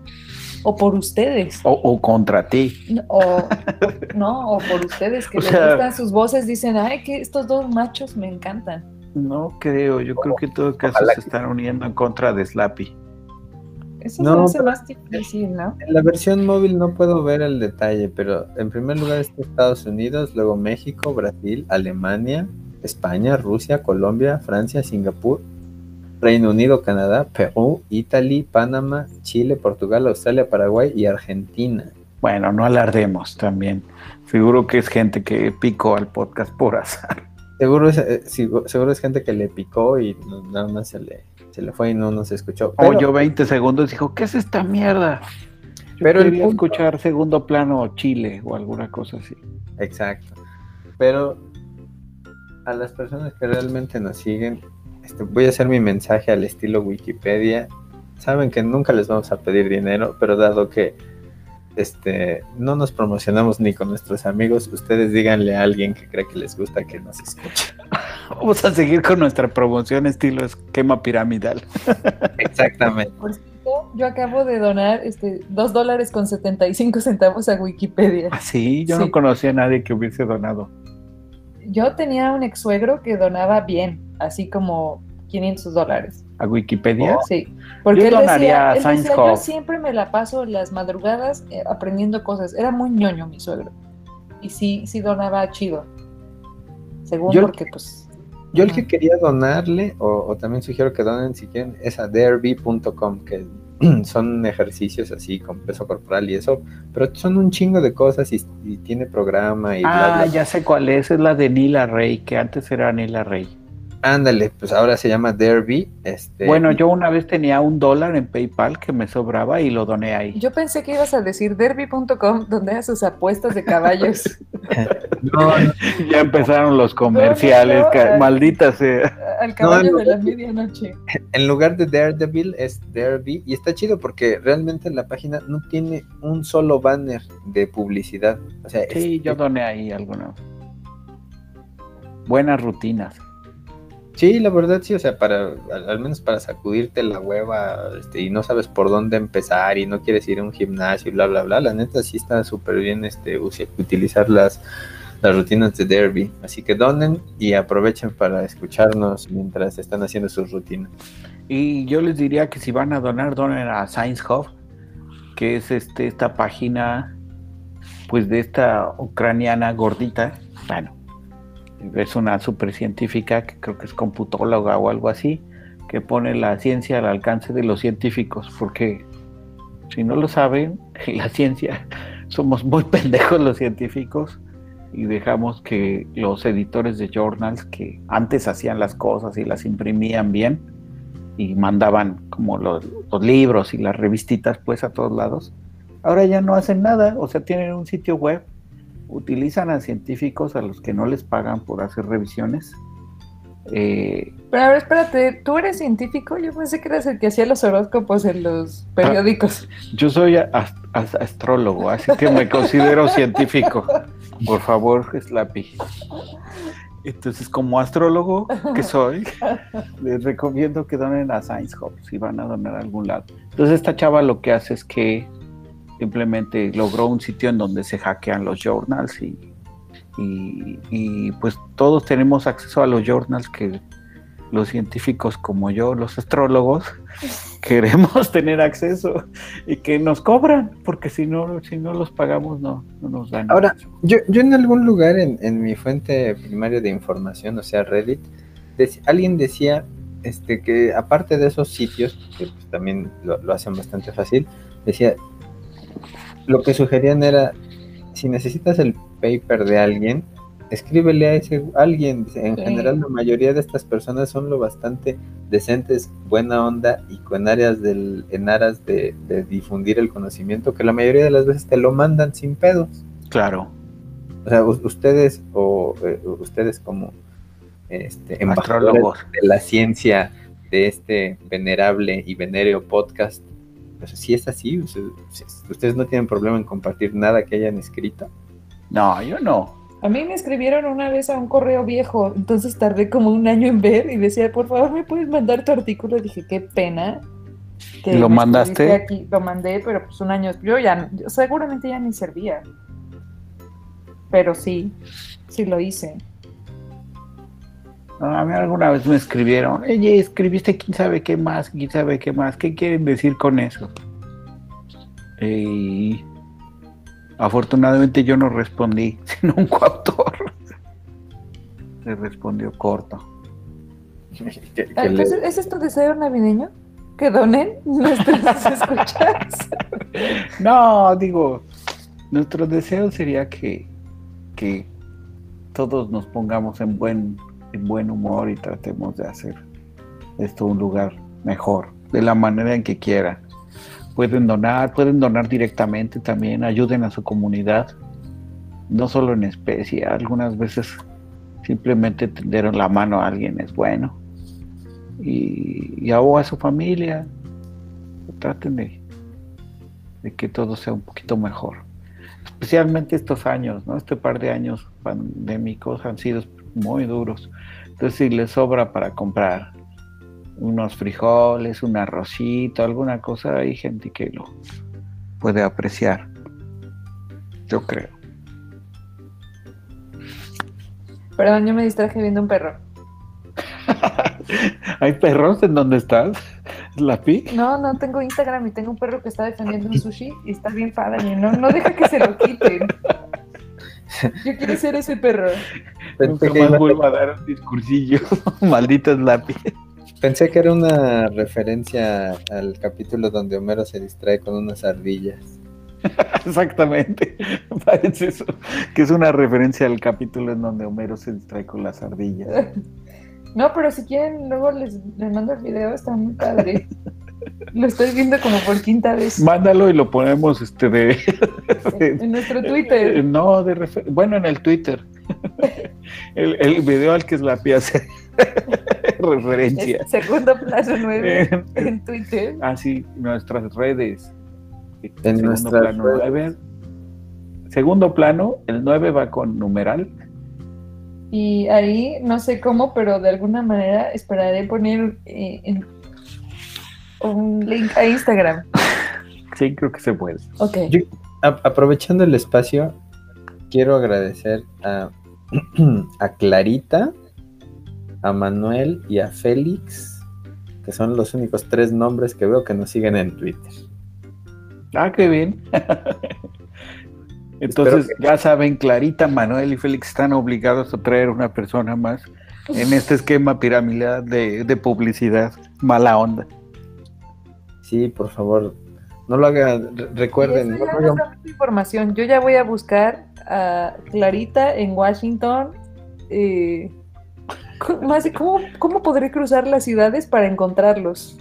[SPEAKER 1] o por ustedes.
[SPEAKER 3] O, contra ti.
[SPEAKER 1] O, no, o por ustedes que les gustan sus voces, dicen, ay, que estos dos machos me encantan.
[SPEAKER 3] No creo, yo creo que en todo caso se están uniendo en contra de Slappy.
[SPEAKER 1] Eso no, hace más difícil, ¿no?
[SPEAKER 2] En la versión móvil no puedo ver el detalle, pero en primer lugar está Estados Unidos, luego México, Brasil, Alemania, España, Rusia, Colombia, Francia, Singapur, Reino Unido, Canadá, Perú, Italia, Panamá, Chile, Portugal, Australia, Paraguay y Argentina.
[SPEAKER 3] Bueno, no alardemos también. Seguro que es gente que picó al podcast por azar.
[SPEAKER 2] Seguro es, eh, seguro es gente que le picó y nada más se le se le fue y no nos escuchó.
[SPEAKER 3] Pero, Oyó 20 segundos y dijo, ¿qué es esta mierda? pero quería escuchar segundo plano Chile o alguna cosa así.
[SPEAKER 2] Exacto. Pero a las personas que realmente nos siguen, este, voy a hacer mi mensaje al estilo Wikipedia. Saben que nunca les vamos a pedir dinero, pero dado que este, no nos promocionamos ni con nuestros amigos, ustedes díganle a alguien que cree que les gusta que nos escuche.
[SPEAKER 3] Vamos a seguir con nuestra promoción estilo esquema piramidal.
[SPEAKER 2] Exactamente.
[SPEAKER 1] Por cierto, yo acabo de donar este, dos dólares con 75 centavos a Wikipedia.
[SPEAKER 3] ¿Ah, sí? Yo no conocía a nadie que hubiese donado.
[SPEAKER 1] Yo tenía un ex suegro que donaba bien, así como 500 dólares.
[SPEAKER 3] ¿A Wikipedia?
[SPEAKER 1] Sí. Porque yo donaría a Science Yo siempre me la paso las madrugadas eh, aprendiendo cosas. Era muy ñoño mi suegro. Y sí, sí donaba chido. Según porque, pues.
[SPEAKER 2] Yo el que quería donarle, o, también sugiero que donen si quieren, es a derby.com, que son ejercicios así con peso corporal y eso, pero son un chingo de cosas y, tiene programa y
[SPEAKER 3] Ah, ya sé cuál es, es la de Nila Rey, que antes era Nila Rey.
[SPEAKER 2] Ándale, pues ahora se llama Derby. Este,
[SPEAKER 3] bueno, yo una vez tenía un dólar en PayPal que me sobraba y lo doné ahí.
[SPEAKER 1] Yo pensé que ibas a decir derby.com, donde hace sus apuestas de caballos.
[SPEAKER 3] no, ya empezaron los comerciales, maldita sea.
[SPEAKER 1] Al caballo de la medianoche.
[SPEAKER 2] En lugar de Daredevil es Derby y está chido porque realmente la página no tiene un solo banner de publicidad. O sea,
[SPEAKER 3] sí, yo doné ahí algunas. Buenas rutinas.
[SPEAKER 2] Sí, la verdad sí, o sea, para al, menos para sacudirte la hueva este, y no sabes por dónde empezar y no quieres ir a un gimnasio y bla, bla, bla, la neta sí está súper bien este, utilizar las, las rutinas de Derby. Así que donen y aprovechen para escucharnos mientras están haciendo sus rutinas.
[SPEAKER 3] Y yo les diría que si van a donar, donen a Science Hub, que es este, esta página pues de esta ucraniana gordita, bueno, es una super científica que creo que es computóloga o algo así, que pone la ciencia al alcance de los científicos, porque si no lo saben, la ciencia somos muy pendejos los científicos y dejamos que los editores de journals que antes hacían las cosas y las imprimían bien y mandaban como los, los libros y las revistitas pues a todos lados, ahora ya no hacen nada, o sea, tienen un sitio web utilizan a científicos a los que no les pagan por hacer revisiones.
[SPEAKER 1] Eh, Pero a ver, espérate, ¿tú eres científico? Yo pensé que eras el que hacía los horóscopos en los periódicos.
[SPEAKER 3] yo soy astrólogo, así que me considero científico. Por favor, Slappy. Entonces, como astrólogo que soy, les recomiendo que donen a Science Hub si van a donar a algún lado. Entonces, esta chava lo que hace es que simplemente logró un sitio en donde se hackean los journals y, y, pues todos tenemos acceso a los journals que los científicos como yo, los astrólogos, queremos tener acceso y que nos cobran, porque si no, si no los pagamos no, nos dan.
[SPEAKER 2] Ahora, yo, yo en algún lugar en, mi fuente primaria de información, o sea Reddit, alguien decía este, que aparte de esos sitios, que pues, también lo, lo hacen bastante fácil, decía, lo que sugerían era, si necesitas el paper de alguien, escríbele a ese alguien. En general, la mayoría de estas personas son lo bastante decentes, buena onda y con áreas del, en aras de, difundir el conocimiento, que la mayoría de las veces te lo mandan sin pedos.
[SPEAKER 3] Claro.
[SPEAKER 2] O sea, ustedes o eh, ustedes como este, embajadores de la ciencia de este venerable y venéreo podcast, si es así, ustedes no tienen problema en compartir nada que hayan escrito.
[SPEAKER 3] No, yo no.
[SPEAKER 1] A mí me escribieron una vez a un correo viejo, entonces tardé como un año en ver y decía, por favor, ¿me puedes mandar tu artículo? Y dije, qué pena.
[SPEAKER 3] ¿Lo mandaste?
[SPEAKER 1] Aquí. Lo mandé, pero pues un año, yo ya, seguramente ya ni servía. Pero sí, sí lo hice.
[SPEAKER 3] A mí alguna vez me escribieron, oye, escribiste quién sabe qué más, quién sabe qué más, ¿qué quieren decir con eso? Y afortunadamente yo no respondí, sino un coautor. Le respondió corto.
[SPEAKER 1] Ah, entonces, ¿es esto deseo navideño? ¿Que donen nuestras escuchas?
[SPEAKER 3] no, digo, nuestro deseo sería que, que todos nos pongamos en buen buen humor y tratemos de hacer esto un lugar mejor, de la manera en que quieran. Pueden donar, pueden donar directamente también, ayuden a su comunidad, no solo en especie, algunas veces simplemente tender la mano a alguien es bueno. Y, a su familia, traten de, de que todo sea un poquito mejor especialmente estos años, ¿no? Este par de años pandémicos han sido muy duros. Entonces, si le sobra para comprar unos frijoles, un arrocito, alguna cosa, hay gente que lo puede apreciar. Yo creo.
[SPEAKER 1] Perdón, yo me distraje viendo un perro.
[SPEAKER 3] ¿Hay perros en donde estás? ¿La pi?
[SPEAKER 1] No, no tengo Instagram y tengo un perro que está defendiendo un sushi y está bien padre. No, no deja que se lo quiten. Yo quiero ser ese perro.
[SPEAKER 3] Nunca más vuelvo a dar un discursillo. Maldito Slappy.
[SPEAKER 2] Pensé que era una referencia al capítulo donde Homero se distrae con unas ardillas.
[SPEAKER 3] Exactamente, parece eso, que es una referencia al capítulo en donde Homero se distrae con las ardillas.
[SPEAKER 1] No, pero si quieren, luego les, les mando el video, está muy padre. Lo estoy viendo como por quinta vez.
[SPEAKER 3] Mándalo y lo ponemos este de,
[SPEAKER 1] en nuestro Twitter.
[SPEAKER 3] No, de bueno, en el Twitter. El, el video al que es la pieza referencia.
[SPEAKER 1] segundo plano 9 en, Twitter.
[SPEAKER 3] Ah, sí, nuestras redes.
[SPEAKER 2] En segundo plano 9.
[SPEAKER 3] Segundo plano, el 9 va con numeral.
[SPEAKER 1] Y ahí, no sé cómo, pero de alguna manera esperaré poner eh, un link a Instagram.
[SPEAKER 3] Sí, creo que se puede.
[SPEAKER 1] Ok.
[SPEAKER 2] aprovechando el espacio, quiero agradecer a, a Clarita, a Manuel y a Félix, que son los únicos tres nombres que veo que nos siguen en Twitter.
[SPEAKER 3] Ah, qué bien. Entonces, ya saben, Clarita, Manuel y Félix están obligados a traer una persona más en este esquema piramidal de, publicidad. Mala onda.
[SPEAKER 2] Sí, por favor, no lo hagan, recuerden.
[SPEAKER 1] No información. Yo ya voy a buscar a Clarita en Washington. Eh, ¿cómo, ¿Cómo podré cruzar las ciudades para encontrarlos?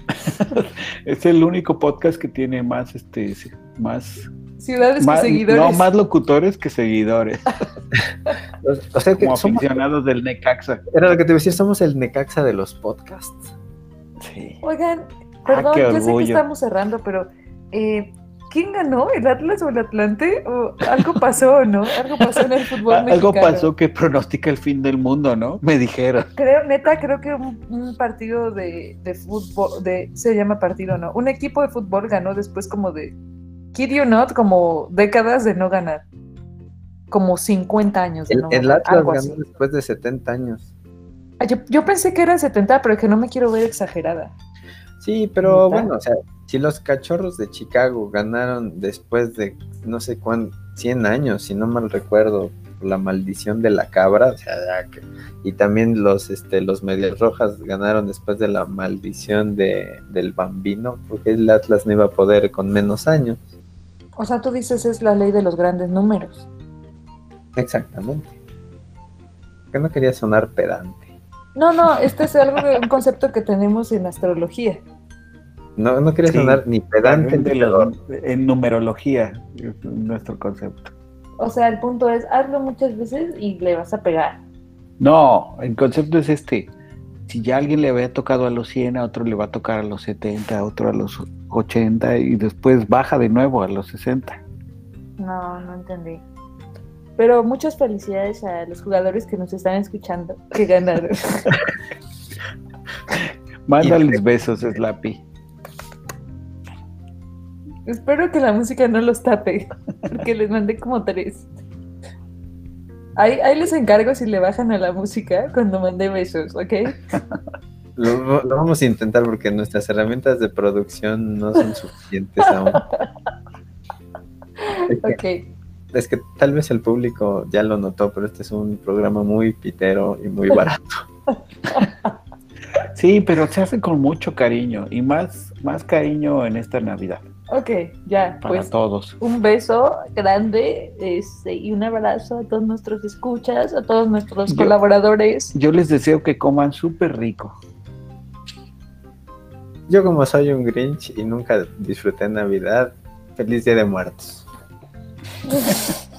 [SPEAKER 3] es el único podcast que tiene más, este, más
[SPEAKER 1] ciudades que seguidores.
[SPEAKER 3] No, más locutores que seguidores.
[SPEAKER 2] o sea que
[SPEAKER 3] Como somos, aficionados del Necaxa.
[SPEAKER 2] Era lo que te decía, somos el Necaxa de los podcasts.
[SPEAKER 1] Sí. Oigan, perdón, ah, yo sé que estamos cerrando, pero eh, ¿quién ganó? ¿El Atlas o el Atlante? ¿O algo pasó, no? Algo pasó en el fútbol
[SPEAKER 3] mexicano. Algo pasó que pronostica el fin del mundo, ¿no? Me dijeron.
[SPEAKER 1] Creo, neta, creo que un, partido de, de, fútbol, de, se llama partido, ¿no? Un equipo de fútbol ganó después como de Kid you not, como décadas de no ganar. Como 50 años de
[SPEAKER 2] el,
[SPEAKER 1] no
[SPEAKER 2] el Atlas ganó después de 70 años.
[SPEAKER 1] Ah, yo, pensé que eran 70, pero que no me quiero ver exagerada.
[SPEAKER 2] Sí, pero bueno, o sea, si los cachorros de Chicago ganaron después de no sé cuántos, 100 años, si no mal recuerdo, la maldición de la cabra, o sea, y también los este los medias rojas ganaron después de la maldición de, del bambino, porque el Atlas no iba a poder con menos años.
[SPEAKER 1] O sea, tú dices es la ley de los grandes números.
[SPEAKER 2] Exactamente. Que no quería sonar pedante.
[SPEAKER 1] No, no, este es algo un concepto que tenemos en astrología.
[SPEAKER 2] No, no quería sonar ni pedante ni
[SPEAKER 3] En numerología, nuestro concepto.
[SPEAKER 1] O sea, el punto es, hazlo muchas veces y le vas a pegar.
[SPEAKER 3] No, el concepto es este si ya alguien le había tocado a los 100, a otro le va a tocar a los 70, a otro a los 80 y después baja de nuevo a los 60.
[SPEAKER 1] No, no entendí. Pero muchas felicidades a los jugadores que nos están escuchando que ganaron.
[SPEAKER 3] Mándales besos, Slappy.
[SPEAKER 1] Espero que la música no los tape, porque les mandé como tres. Ahí, les encargo si le bajan a la música cuando mande besos, ¿ok?
[SPEAKER 2] Lo, vamos a intentar porque nuestras herramientas de producción no son suficientes aún.
[SPEAKER 1] ok.
[SPEAKER 2] es que tal vez el público ya lo notó, pero este es un programa muy pitero y muy barato.
[SPEAKER 3] sí, pero se hace con mucho cariño y más, más cariño en esta Navidad.
[SPEAKER 1] Ok, ya.
[SPEAKER 3] Para pues, todos.
[SPEAKER 1] Un beso grande este, y un abrazo a todos nuestros escuchas, a todos nuestros colaboradores.
[SPEAKER 3] Yo les deseo que coman súper rico.
[SPEAKER 2] Yo como soy un Grinch y nunca disfruté Navidad, feliz Día de Muertos.